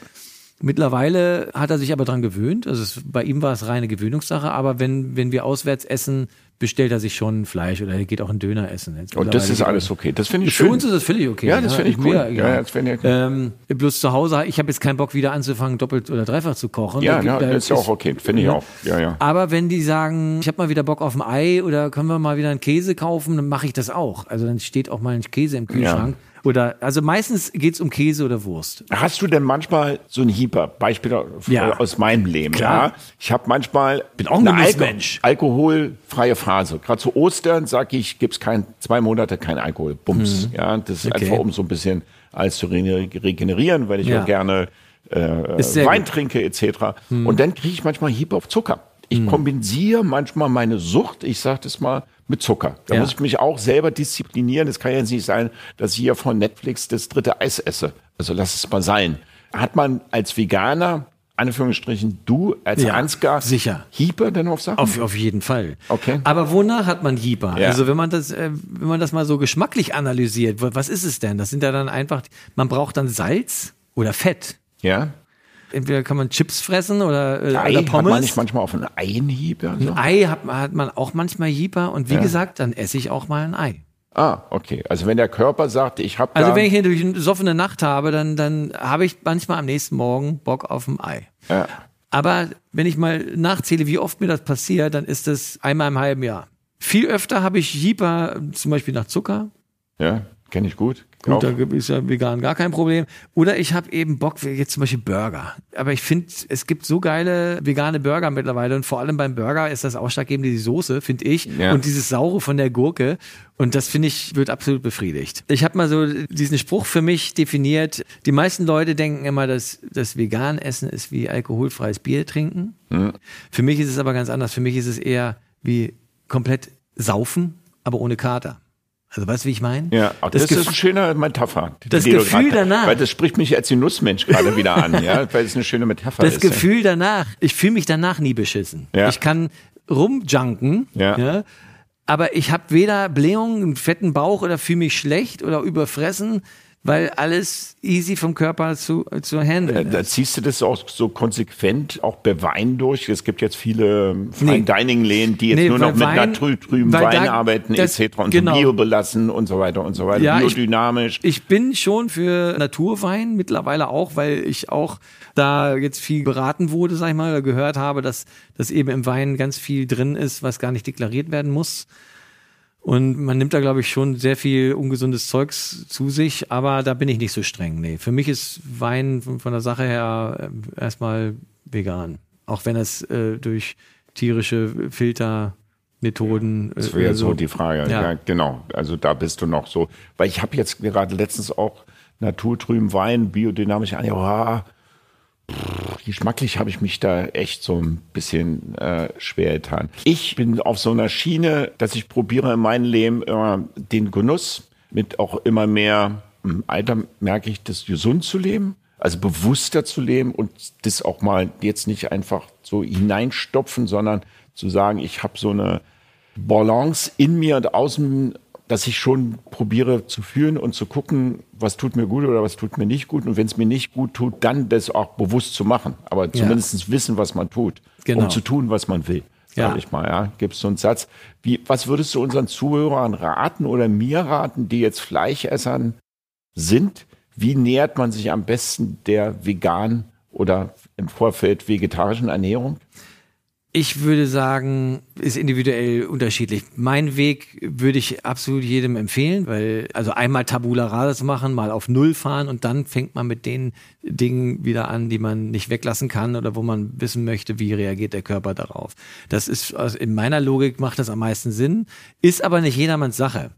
Mittlerweile hat er sich aber dran gewöhnt. Also es, bei ihm war es reine Gewöhnungssache. Aber wenn, wenn wir auswärts essen, bestellt er sich schon Fleisch oder er geht auch einen Döner essen. Jetzt Und das ist alles okay. Das finde ich Für schön. uns ist das völlig okay. Ja, das finde ich cool. Mir, Ja, das finde ich- ähm, bloß zu Hause, ich habe jetzt keinen Bock wieder anzufangen, doppelt oder dreifach zu kochen. ja, Da ja, da das ist ja auch okay. Finde ich Ja. auch. Ja, ja. Aber wenn die sagen, ich habe mal wieder Bock auf ein Ei oder können wir mal wieder einen Käse kaufen, dann mache ich das auch. Also dann steht auch mal ein Käse im Kühlschrank. Oder also meistens geht's um Käse oder Wurst. Hast du denn manchmal so ein Hieper? Beispiel Ja. aus meinem Leben. Klar. Ja. Ich habe manchmal Bin auch ein eine Genussmensch. alkoholfreie Phase. Gerade zu Ostern sage ich, gibt's kein zwei Monate kein Alkohol. Bums. Ja, das ist Mhm. Okay. einfach um so ein bisschen alles zu re- regenerieren, weil ich Ja. auch gerne äh, Wein gut. Mhm. trinke etc. Und dann kriege ich manchmal Hieper auf Zucker. Ich kompensiere manchmal meine Sucht, ich sage das mal, mit Zucker. Da Ja. muss ich mich auch selber disziplinieren. Es kann ja nicht sein, dass ich hier von Netflix das dritte Eis esse. Also lass es mal sein. Hat man als Veganer, Anführungsstrichen, du als Ja, Ansgar, sicher. Hieper denn auf Sachen? Auf, auf jeden Fall. Okay. Aber wonach hat man Hieper? Ja. Also wenn man das, äh, wenn man das mal so geschmacklich analysiert, wa- was ist es denn? Das sind ja dann einfach, man braucht dann Salz oder Fett. ja. Entweder kann man Chips fressen oder, äh, Ei oder hat Pommes. man nicht manchmal auf ein Ei einen Hieper? So? Ein Ei hat, man- hat man auch manchmal Hieper und wie gesagt, dann esse ich auch mal ein Ei. Ah, okay. Also wenn der Körper sagt, ich habe Also wenn ich durch eine besoffene Nacht habe, dann, dann habe ich manchmal am nächsten Morgen Bock auf ein Ei. ja. Aber wenn ich mal nachzähle, wie oft mir das passiert, dann ist das einmal im halben Jahr. Viel öfter habe ich Hieper, zum Beispiel nach Zucker. ja, kenne ich gut. Gut, da ist ja vegan gar kein Problem. Oder ich habe eben Bock, jetzt zum Beispiel Burger. Aber ich finde, es gibt so geile vegane Burger mittlerweile und vor allem beim Burger ist das ausschlaggebende die Soße, finde ich, Ja. und dieses Saure von der Gurke. Und das finde ich, wird absolut befriedigt. Ich habe mal so diesen Spruch für mich definiert. Die meisten Leute denken immer, dass das vegan Essen ist wie alkoholfreies Bier trinken. Für mich ist es aber ganz anders. Für mich ist es eher wie komplett saufen, aber ohne Kater. Also weißt du, wie ich meine? Ja, auch das, Gef- ist eine schöne Metapher. Das Gefühl grad- danach. Weil das spricht mich als Genussmensch gerade wieder an, ja, weil es eine schöne Metapher Das ist. Gefühl danach, ich fühle mich danach nie beschissen. Ja. Ich kann rumjunken, Ja. aber ich habe weder Blähungen, einen fetten Bauch oder fühle mich schlecht oder überfressen, weil alles easy vom Körper zu, zu handeln Da ist. ziehst du das auch so konsequent auch bei Wein durch. Es gibt jetzt viele Fine. Dining Läden, die jetzt Nee, nur noch mit naturtrüben Wein da- arbeiten das- etc. und genau. so bio belassen und so weiter und so weiter. Ja, ich- Biodynamisch. Ich bin schon für Naturwein mittlerweile auch, weil ich auch da jetzt viel beraten wurde, sag ich mal, oder gehört habe, dass, dass eben im Wein ganz viel drin ist, was gar nicht deklariert werden muss. Und man nimmt da, glaube ich, schon sehr viel ungesundes Zeugs zu sich, aber da bin ich nicht so streng. Nee, für mich ist Wein von, der Sache her äh, erstmal vegan. Auch wenn es äh, durch tierische Filtermethoden. Das äh, wäre oder so die Frage. Ja. Ja. genau. Also da bist du noch so. Weil ich habe jetzt gerade letztens auch naturtrüben Wein, biodynamisch an. Ja, geschmacklich habe ich mich da echt so ein bisschen äh, schwer getan. Ich bin auf so einer Schiene, dass ich probiere in meinem Leben immer den Genuss mit auch immer mehr im Alter merke ich, das gesund zu leben. Also bewusster zu leben und das auch mal jetzt nicht einfach so hineinstopfen, sondern zu sagen, ich habe so eine Balance in mir und außen, dass ich schon probiere zu fühlen und zu gucken, was tut mir gut oder was tut mir nicht gut. Und wenn es mir nicht gut tut, dann das auch bewusst zu machen. Aber zumindest wissen, was man tut, Genau. um zu tun, was man will. Ja. Sag ich mal, ja. Gibt es so einen Satz. Wie, was würdest du unseren Zuhörern raten oder mir raten, die jetzt Fleischessern sind? Wie nähert man sich am besten der veganen oder im Vorfeld vegetarischen Ernährung? Ich würde sagen, ist individuell unterschiedlich. Mein Weg würde ich absolut jedem empfehlen, weil also einmal Tabula Rasa machen, mal auf Null fahren und dann fängt man mit den Dingen wieder an, die man nicht weglassen kann oder wo man wissen möchte, wie reagiert der Körper darauf. Das ist also in meiner Logik macht das am meisten Sinn, ist aber nicht jedermanns Sache.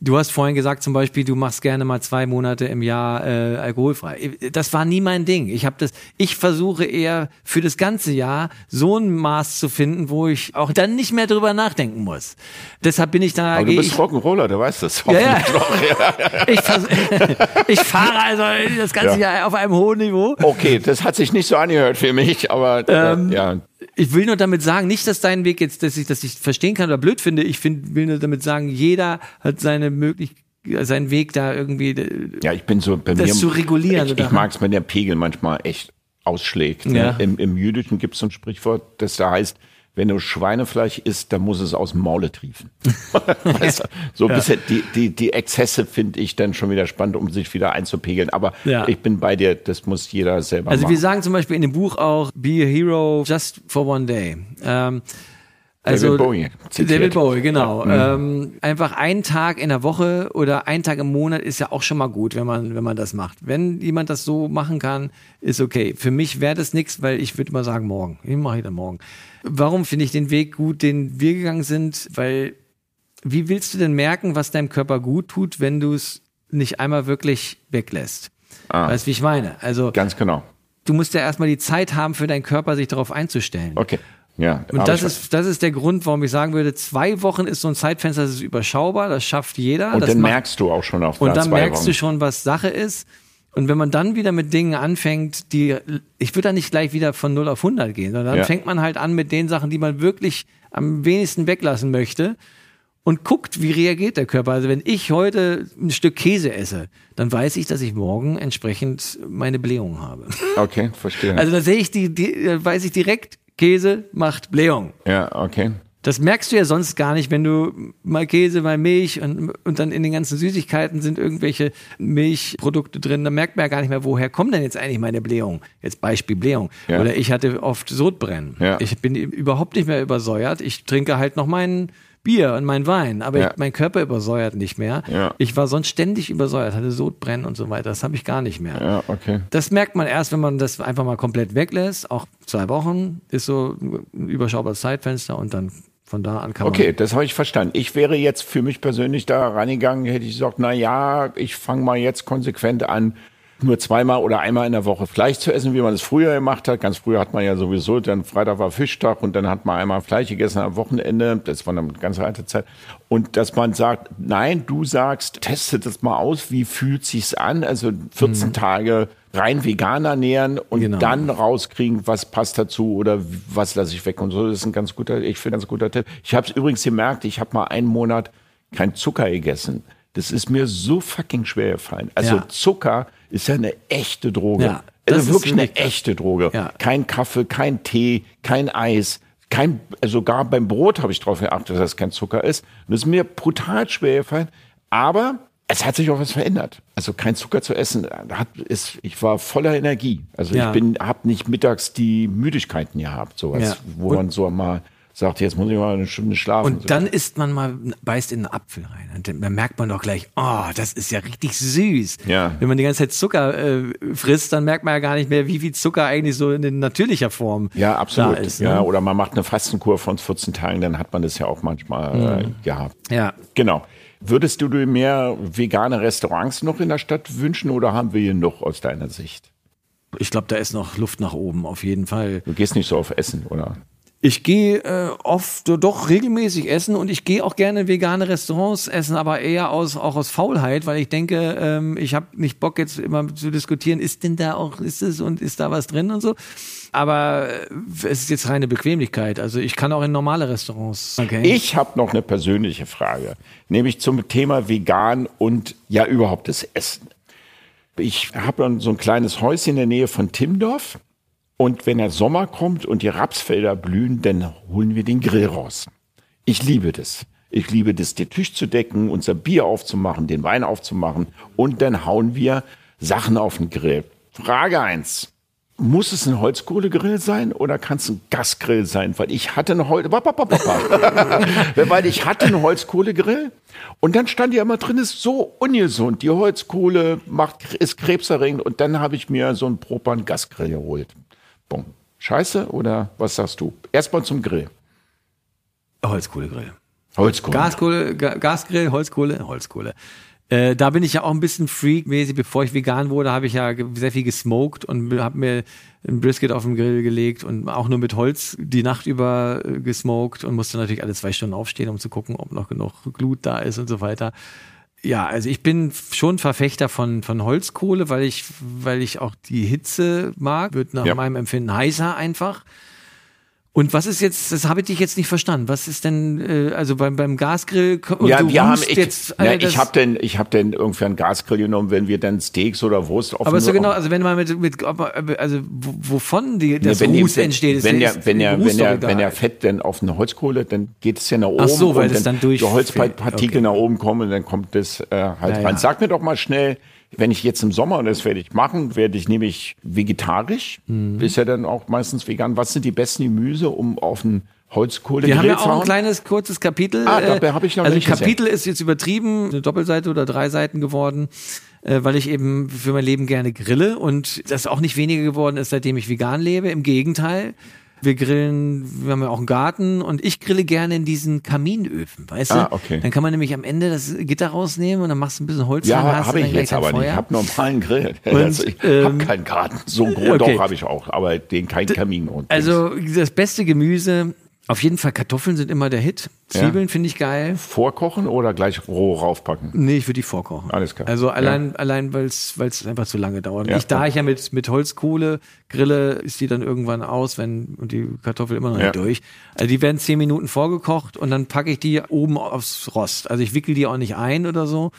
Du hast vorhin gesagt zum Beispiel, du machst gerne mal zwei Monate im Jahr äh, alkoholfrei. Das war nie mein Ding. Ich habe das. Ich versuche eher für das ganze Jahr so ein Maß zu finden, wo ich auch dann nicht mehr drüber nachdenken muss. Deshalb bin ich da. Aber du bist ich, Rock'n'Roller, du weißt das. ja, ja. ich, ich fahre also das ganze Ja. Jahr auf einem hohen Niveau. Okay, das hat sich nicht so angehört für mich, aber Ähm, äh, ja. Ich will nur damit sagen, nicht, dass dein Weg jetzt, dass ich das nicht verstehen kann oder blöd finde. Ich find, will nur damit sagen, jeder hat seine Möglichkeit, seinen Weg da irgendwie. äh, Ja, ich bin so bei Das mir. zu regulieren, Ich, ich mag es, wenn der Pegel manchmal echt ausschlägt. Ne? Ja. Im, Im Jüdischen gibt es so ein Sprichwort, das da heißt, wenn du Schweinefleisch isst, dann muss es aus dem Maule triefen. weißt du, so ein bisschen die, die, die Exzesse finde ich dann schon wieder spannend, um sich wieder einzupegeln. Aber Ja. ich bin bei dir, das muss jeder selber Also machen. wir sagen zum Beispiel in dem Buch auch, be a hero just for one day. Ähm, also David Bowie zitiert. David Bowie, genau. Ähm, einfach einen Tag in der Woche oder einen Tag im Monat ist ja auch schon mal gut, wenn man, wenn man das macht. Wenn jemand das so machen kann, ist okay. Für mich wäre das nichts, weil ich würde immer sagen, morgen. Ich mache ich dann morgen. Warum finde ich den Weg gut, den wir gegangen sind? Weil wie willst du denn merken, was deinem Körper gut tut, wenn du es nicht einmal wirklich weglässt? Weißt du, wie ich meine? Also Ganz genau. du musst ja erstmal die Zeit haben für deinen Körper, sich darauf einzustellen. Okay. Ja. Und das ist, das ist der Grund, warum ich sagen würde, zwei Wochen ist so ein Zeitfenster, das ist überschaubar, das schafft jeder. und das dann macht- merkst du auch schon auf und dann merkst Wochen. du schon, was Sache ist. Und wenn man dann wieder mit Dingen anfängt, die, ich würde da nicht gleich wieder von 0 auf 100 gehen, sondern dann Ja. fängt man halt an mit den Sachen, die man wirklich am wenigsten weglassen möchte und guckt, wie reagiert der Körper. Also wenn ich heute ein Stück Käse esse, dann weiß ich, dass ich morgen entsprechend meine Blähung habe. Okay, verstehe. Also da sehe ich die, die weiß ich direkt, Käse macht Blähung. ja, okay. Das merkst du ja sonst gar nicht, wenn du mal Käse, mal Milch und, und dann in den ganzen Süßigkeiten sind irgendwelche Milchprodukte drin. Da merkt man ja gar nicht mehr, woher kommt denn jetzt eigentlich meine Blähung? Jetzt Beispiel Blähung. Ja. Oder ich hatte oft Sodbrennen. Ja. Ich bin überhaupt nicht mehr übersäuert. Ich trinke halt noch meinen Bier und meinen Wein, aber Ja. ich, mein Körper übersäuert nicht mehr. Ja. Ich war sonst ständig übersäuert, hatte Sodbrennen und so weiter. Das habe ich gar nicht mehr. Ja, okay. Das merkt man erst, wenn man das einfach mal komplett weglässt. Auch zwei Wochen ist so ein überschaubares Zeitfenster und dann von da an kann man. Okay, das habe ich verstanden. Ich wäre jetzt für mich persönlich da reingegangen, hätte ich gesagt, na ja, ich fange mal jetzt konsequent an, nur zweimal oder einmal in der Woche Fleisch zu essen, wie man es früher gemacht hat. Ganz früher hat man ja sowieso, dann Freitag war Fischtag und dann hat man einmal Fleisch gegessen am Wochenende. Das war eine ganz alte Zeit. Und dass man sagt, nein, du sagst, teste das mal aus, wie fühlt sich's an? Also 14 Tage rein vegan ernähren und Genau. dann rauskriegen, was passt dazu oder was lasse ich weg und so. Das ist ein ganz guter, ich finde, ganz guter Tipp. Ich habe es übrigens gemerkt, ich habe mal einen Monat kein Zucker gegessen. Das ist mir so fucking schwer gefallen. Also Ja. Zucker ist ja eine echte Droge. Ja, das also ist wirklich eine echte Droge. Ja. Kein Kaffee, kein Tee, kein Eis. Kein, also sogar beim Brot habe ich darauf geachtet, dass das kein Zucker ist. Und das ist mir brutal schwer gefallen. Aber es hat sich auch was verändert. Also kein Zucker zu essen, hat, ist, ich war voller Energie. Also Ja. ich bin, habe nicht mittags die Müdigkeiten gehabt, sowas, Ja. wo man so mal sagt, jetzt muss ich mal eine Stunde schlafen. Und dann isst man mal, beißt in einen Apfel rein. Und dann merkt man doch gleich, oh, das ist ja richtig süß. Ja. Wenn man die ganze Zeit Zucker äh, frisst, dann merkt man ja gar nicht mehr, wie viel Zucker eigentlich so in natürlicher Form Ja, absolut. da ist. Ne? ja, oder man macht eine Fastenkur von 14 Tagen, dann hat man das ja auch manchmal äh, gehabt. ja. Genau. Würdest du dir mehr vegane Restaurants noch in der Stadt wünschen oder haben wir hier noch aus deiner Sicht? Ich glaube, da ist noch Luft nach oben, auf jeden Fall. Du gehst nicht so auf Essen, oder? Ich gehe äh, oft doch regelmäßig essen und ich gehe auch gerne in vegane Restaurants essen, aber eher aus auch aus Faulheit, weil ich denke, ähm, ich habe nicht Bock jetzt immer zu diskutieren, ist denn da auch ist es und ist da was drin und so. Aber äh, es ist jetzt reine Bequemlichkeit. Also ich kann auch in normale Restaurants. Okay. Ich habe noch eine persönliche Frage, nämlich zum Thema vegan und ja überhaupt das Essen. Ich habe so ein kleines Häuschen in der Nähe von Timdorf und wenn der Sommer kommt und die Rapsfelder blühen, dann holen wir den Grill raus. Ich liebe das. Ich liebe das, den Tisch zu decken, unser Bier aufzumachen, den Wein aufzumachen und dann hauen wir Sachen auf den Grill. Frage eins: Muss es ein Holzkohlegrill sein oder kann es ein Gasgrill sein? Weil ich hatte einen Holz, weil ich hatte einen Holzkohlegrill und dann stand ja immer drin, ist so ungesund. Die Holzkohle macht ist krebserregend und dann habe ich mir so einen Propan Gasgrill geholt. Bon. Scheiße oder was sagst du? Erstmal zum Grill. Holzkohlegrill. Holzkohle. Gaskohle, Ga Gasgrill, Holzkohle, Holzkohle. Äh, da bin ich ja auch ein bisschen freakmäßig. Bevor ich vegan wurde, habe ich ja sehr viel gesmoked und habe mir ein Brisket auf den Grill gelegt und auch nur mit Holz die Nacht über äh, gesmoked und musste natürlich alle zwei Stunden aufstehen, um zu gucken, ob noch genug Glut da ist und so weiter. Ja, also ich bin schon Verfechter von, von Holzkohle, weil ich, weil ich auch die Hitze mag, wird nach Ja. meinem Empfinden heißer einfach. Und was ist jetzt, das habe ich dich jetzt nicht verstanden. Was ist denn, äh, also beim, beim Gasgrill, ja, wir haben ich, jetzt, ja, ich habe denn, ich habe denn irgendwie einen Gasgrill genommen, wenn wir dann Steaks oder Wurst auf Aber so genau, also wenn man mit, mit also wovon die, das ja, Ruß entsteht, wenn ja, wenn ja, wenn ja, wenn ja Fett dann auf eine Holzkohle, dann geht es ja nach oben. Ach so, weil das dann durch die Holzpartikel okay. nach oben kommen und dann kommt das äh, halt ja, rein. Sag mir doch mal schnell, wenn ich jetzt im Sommer, und das werde ich machen, werde ich nämlich vegetarisch, mhm. ist ja dann auch meistens vegan. Was sind die besten Gemüse, um auf einen Holzkohle Wir haben ja auch ein kleines, kurzes Kapitel. Ah, dabei habe ich noch also nicht Kapitel gesehen. ist jetzt übertrieben, eine Doppelseite oder drei Seiten geworden, äh, weil ich eben für mein Leben gerne grille und das auch nicht weniger geworden ist, seitdem ich vegan lebe. Im Gegenteil. Wir grillen, wir haben ja auch einen Garten und ich grille gerne in diesen Kaminöfen, weißt ah, du? Okay. Dann kann man nämlich am Ende das Gitter rausnehmen und dann machst du ein bisschen Holz ja, rein. Ja, habe ich jetzt aber Feuer. nicht. Ich habe normalen Grill. Und, also ich ähm, habe keinen Garten. So groß okay. doch habe ich auch, aber den kein Kamin. Und also das beste Gemüse auf jeden Fall Kartoffeln sind immer der Hit. Zwiebeln ja. finde ich geil. Vorkochen oder gleich roh raufpacken? Nee, ich würde die vorkochen. Alles klar. Also allein, ja. allein weil es einfach zu lange dauert. Ja. Ich, da ich ja mit, mit Holzkohle grille, ist die dann irgendwann aus, wenn und die Kartoffel immer noch nicht durch. Also die werden zehn Minuten vorgekocht und dann packe ich die oben aufs Rost. Also ich wickel die auch nicht ein oder so.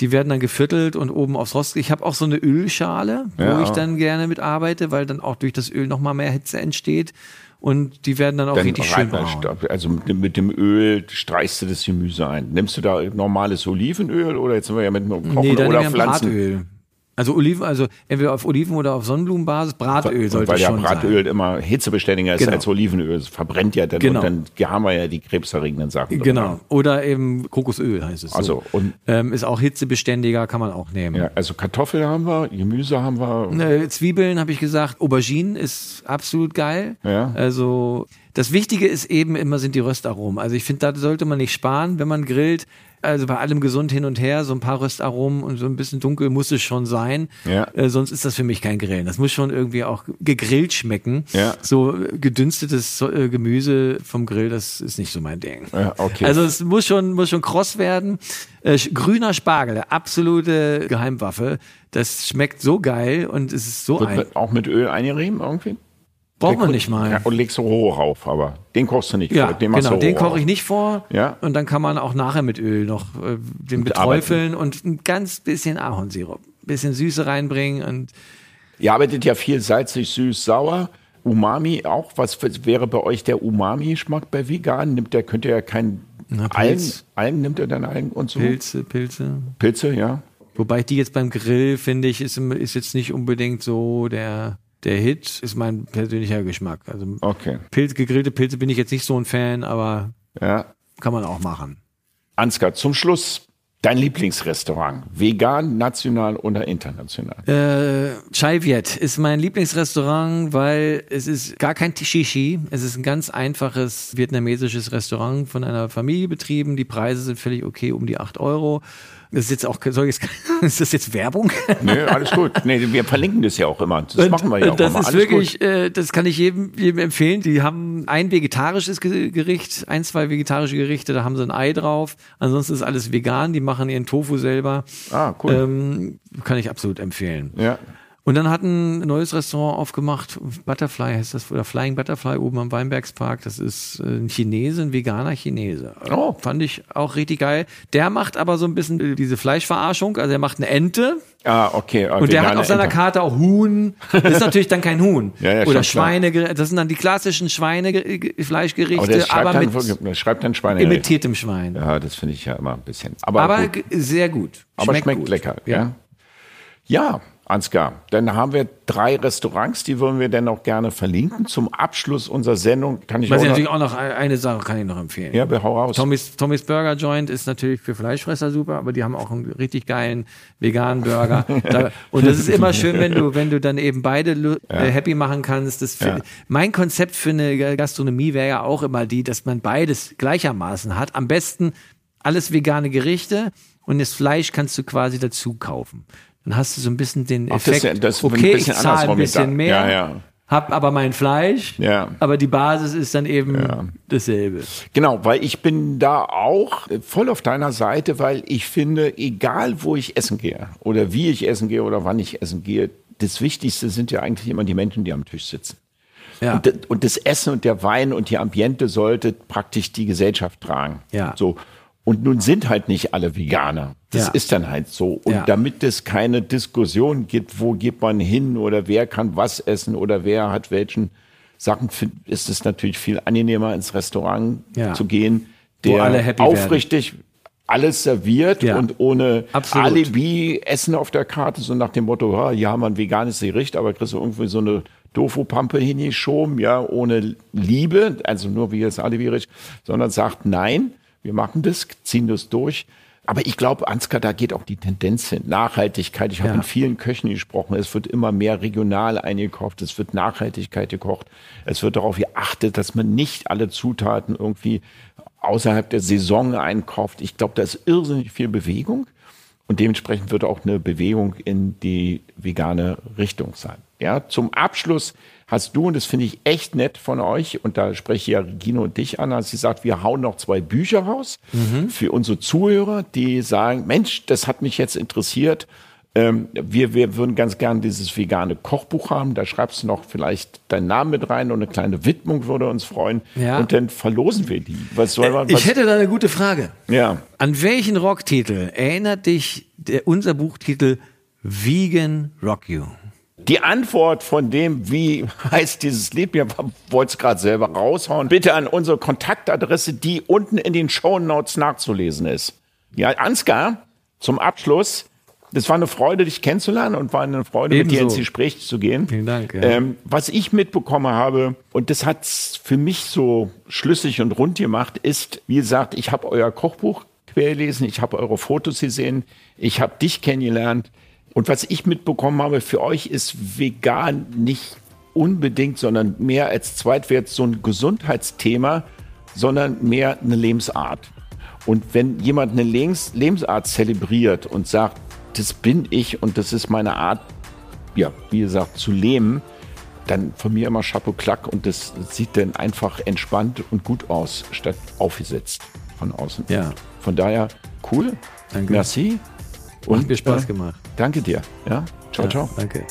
Die werden dann geviertelt und oben aufs Rost. Ich habe auch so eine Ölschale, wo ich dann gerne mit arbeite, weil dann auch durch das Öl noch mal mehr Hitze entsteht und die werden dann auch dann richtig schön braun. Also mit dem Öl streichst du das Gemüse ein. Nimmst du da normales Olivenöl oder jetzt sind wir ja mit Kochen nee, oder Pflanzen? Bratöl. Also Oliven, also entweder auf Oliven oder auf Sonnenblumenbasis, Bratöl sollte Weil ja schon Bratöl sein. immer hitzebeständiger ist genau. als Olivenöl. Es verbrennt ja dann genau. und dann haben wir ja die krebserregenden Sachen. Genau. Oder eben Kokosöl heißt es. Also so. und ähm, ist auch hitzebeständiger, kann man auch nehmen. Ja, also Kartoffeln haben wir, Gemüse haben wir. Äh, Zwiebeln habe ich gesagt, Auberginen ist absolut geil. Ja. Also das Wichtige ist eben immer sind die Röstaromen. Also ich finde, da sollte man nicht sparen, wenn man grillt also bei allem gesund hin und her, so ein paar Röstaromen und so ein bisschen dunkel muss es schon sein. Ja. Äh, sonst ist das für mich kein Grillen. Das muss schon irgendwie auch gegrillt schmecken. Ja. So äh, gedünstetes äh, Gemüse vom Grill, das ist nicht so mein Ding. Ja, okay. Also es muss schon, muss schon kross werden. Äh, grüner Spargel, absolute Geheimwaffe. Das schmeckt so geil und es ist so Wird ein. Auch mit Öl eingerieben irgendwie? Braucht man nicht mal. Ja, und legst du roh rauf, aber den kochst du nicht ja, vor. Den genau, den koche ich nicht vor. Ja. Und dann kann man auch nachher mit Öl noch äh, den beträufeln und ein ganz bisschen Ahornsirup, ein bisschen Süße reinbringen und Ihr arbeitet ja viel salzig, süß, sauer. Umami auch. Was wäre bei euch der Umami-Geschmack bei Vegan? Nimmt der, könnt ihr ja keinen Algen, Algen nimmt er dann Algen und so? Pilze, Pilze. Pilze, ja. Wobei ich die jetzt beim Grill, finde ich, ist, ist jetzt nicht unbedingt so der der Hit ist mein persönlicher Geschmack. Also okay. Pilz, gegrillte Pilze bin ich jetzt nicht so ein Fan, aber ja. kann man auch machen. Ansgar, zum Schluss Dein Lieblingsrestaurant, vegan, national oder international? Äh, Chai Viet ist mein Lieblingsrestaurant, weil es ist gar kein Tishishi. Es ist ein ganz einfaches vietnamesisches Restaurant von einer Familie betrieben. Die Preise sind völlig okay, um die 8 Euro. Das ist jetzt auch, soll ich, ist das jetzt Werbung? Nee, alles gut. Nee, wir verlinken das ja auch immer. Das und, machen wir ja auch das immer. Das ist wirklich, äh, das kann ich jedem, jedem empfehlen. Die haben ein vegetarisches Gericht, ein, zwei vegetarische Gerichte, da haben sie ein Ei drauf. Ansonsten ist alles vegan. Die machen ihren Tofu selber. Ah, cool. Ähm, kann ich absolut empfehlen. Ja. Und dann hat ein neues Restaurant aufgemacht, Butterfly heißt das, oder Flying Butterfly oben am Weinbergspark. Das ist äh, ein Chinese, ein veganer Chinese. Oh. Fand ich auch richtig geil. Der macht aber so ein bisschen äh, diese Fleischverarschung. Also er macht eine Ente. Ah, okay. Und der hat auf seiner Ente. Karte auch Huhn. Das ist natürlich dann kein Huhn. ja, ja, oder Schweine. Das sind dann die klassischen Schweinefleischgerichte. Aber, schreibt, aber dann, mit, schreibt dann Schweine. Imitiertem Schwein. Ja, das finde ich ja immer ein bisschen. Aber, aber sehr gut. Aber schmeckt, schmeckt gut. lecker. Ja. ja. Ansgar, dann haben wir drei Restaurants, die wollen wir dann auch gerne verlinken. Zum Abschluss unserer Sendung kann ich Was auch ich natürlich auch noch eine Sache kann ich noch empfehlen. Ja, hau raus. Tommy's, Tommy's Burger Joint ist natürlich für Fleischfresser super, aber die haben auch einen richtig geilen veganen Burger. da, und das ist immer schön, wenn du, wenn du dann eben beide ja. äh, happy machen kannst. Das ja. Mein Konzept für eine Gastronomie wäre ja auch immer die, dass man beides gleichermaßen hat. Am besten alles vegane Gerichte und das Fleisch kannst du quasi dazu kaufen dann hast du so ein bisschen den Effekt, Ach, das, das okay, ich zahle ein bisschen mehr, ja, ja. hab aber mein Fleisch, ja. aber die Basis ist dann eben ja. dasselbe. Genau, weil ich bin da auch voll auf deiner Seite, weil ich finde, egal wo ich essen gehe oder wie ich essen gehe oder wann ich essen gehe, das Wichtigste sind ja eigentlich immer die Menschen, die am Tisch sitzen. Ja. Und, und, das Essen und der Wein und die Ambiente sollte praktisch die Gesellschaft tragen. Ja. So. Und nun sind halt nicht alle Veganer. Das Ja. ist dann halt so. Und Ja. damit es keine Diskussion gibt, wo geht man hin oder wer kann was essen oder wer hat welchen Sachen, ist es natürlich viel angenehmer, ins Restaurant Ja. zu gehen, Wo der alle aufrichtig alles serviert und ohne Absolut. Alibi Essen auf der Karte, so nach dem Motto, ja, hier haben wir ein veganes Gericht, aber kriegst du irgendwie so eine Tofu-Pampe hingeschoben, ja, ohne Liebe, also nur wie das Alibi-Gericht, sondern sagt, nein, wir machen das, ziehen das durch. Aber ich glaube, Ansgar, da geht auch die Tendenz hin. Nachhaltigkeit. Ich habe Ja. mit vielen Köchen gesprochen. Es wird immer mehr regional eingekauft. Es wird Nachhaltigkeit gekocht. Es wird darauf geachtet, dass man nicht alle Zutaten irgendwie außerhalb der Saison einkauft. Ich glaube, da ist irrsinnig viel Bewegung. Und dementsprechend wird auch eine Bewegung in die vegane Richtung sein. Ja, zum Abschluss hast du, und das finde ich echt nett von euch, und da spreche ich ja Regine und dich an, als sie sagt, wir hauen noch zwei Bücher raus für unsere Zuhörer, die sagen, Mensch, das hat mich jetzt interessiert. Ähm, wir, wir würden ganz gern dieses vegane Kochbuch haben. Da schreibst du noch vielleicht deinen Namen mit rein und eine kleine Widmung würde uns freuen. Ja. Und dann verlosen wir die. Was soll man, was, Ich hätte da eine gute Frage. ja. An welchen Rocktitel erinnert dich der, unser Buchtitel Vegan Rock You? Die Antwort von dem, wie heißt dieses Lied, mir wollte es gerade selber raushauen, bitte an unsere Kontaktadresse, die unten in den Shownotes nachzulesen ist. Ja, Ansgar, zum Abschluss, das war eine Freude, dich kennenzulernen und war eine Freude, mit dir Ebenso. ins Gespräch zu gehen. Vielen Dank, ja. Ähm, was ich mitbekommen habe, und das hat's für mich so schlüssig und rund gemacht, ist, wie gesagt, ich habe euer Kochbuch quergelesen, ich habe eure Fotos gesehen, ich habe dich kennengelernt. Und was ich mitbekommen habe, für euch ist vegan nicht unbedingt, sondern mehr als Zweitwert so ein Gesundheitsthema, sondern mehr eine Lebensart. Und wenn jemand eine Lebens Lebensart zelebriert und sagt, das bin ich und das ist meine Art, ja, wie gesagt, zu leben, dann von mir immer Chapeau Klack und das sieht dann einfach entspannt und gut aus, statt aufgesetzt von außen. Ja. Von daher, cool. Danke. Merci. Und, Hat mir Spaß äh, gemacht. Danke dir. Ja, ciao, ja, ciao. Danke.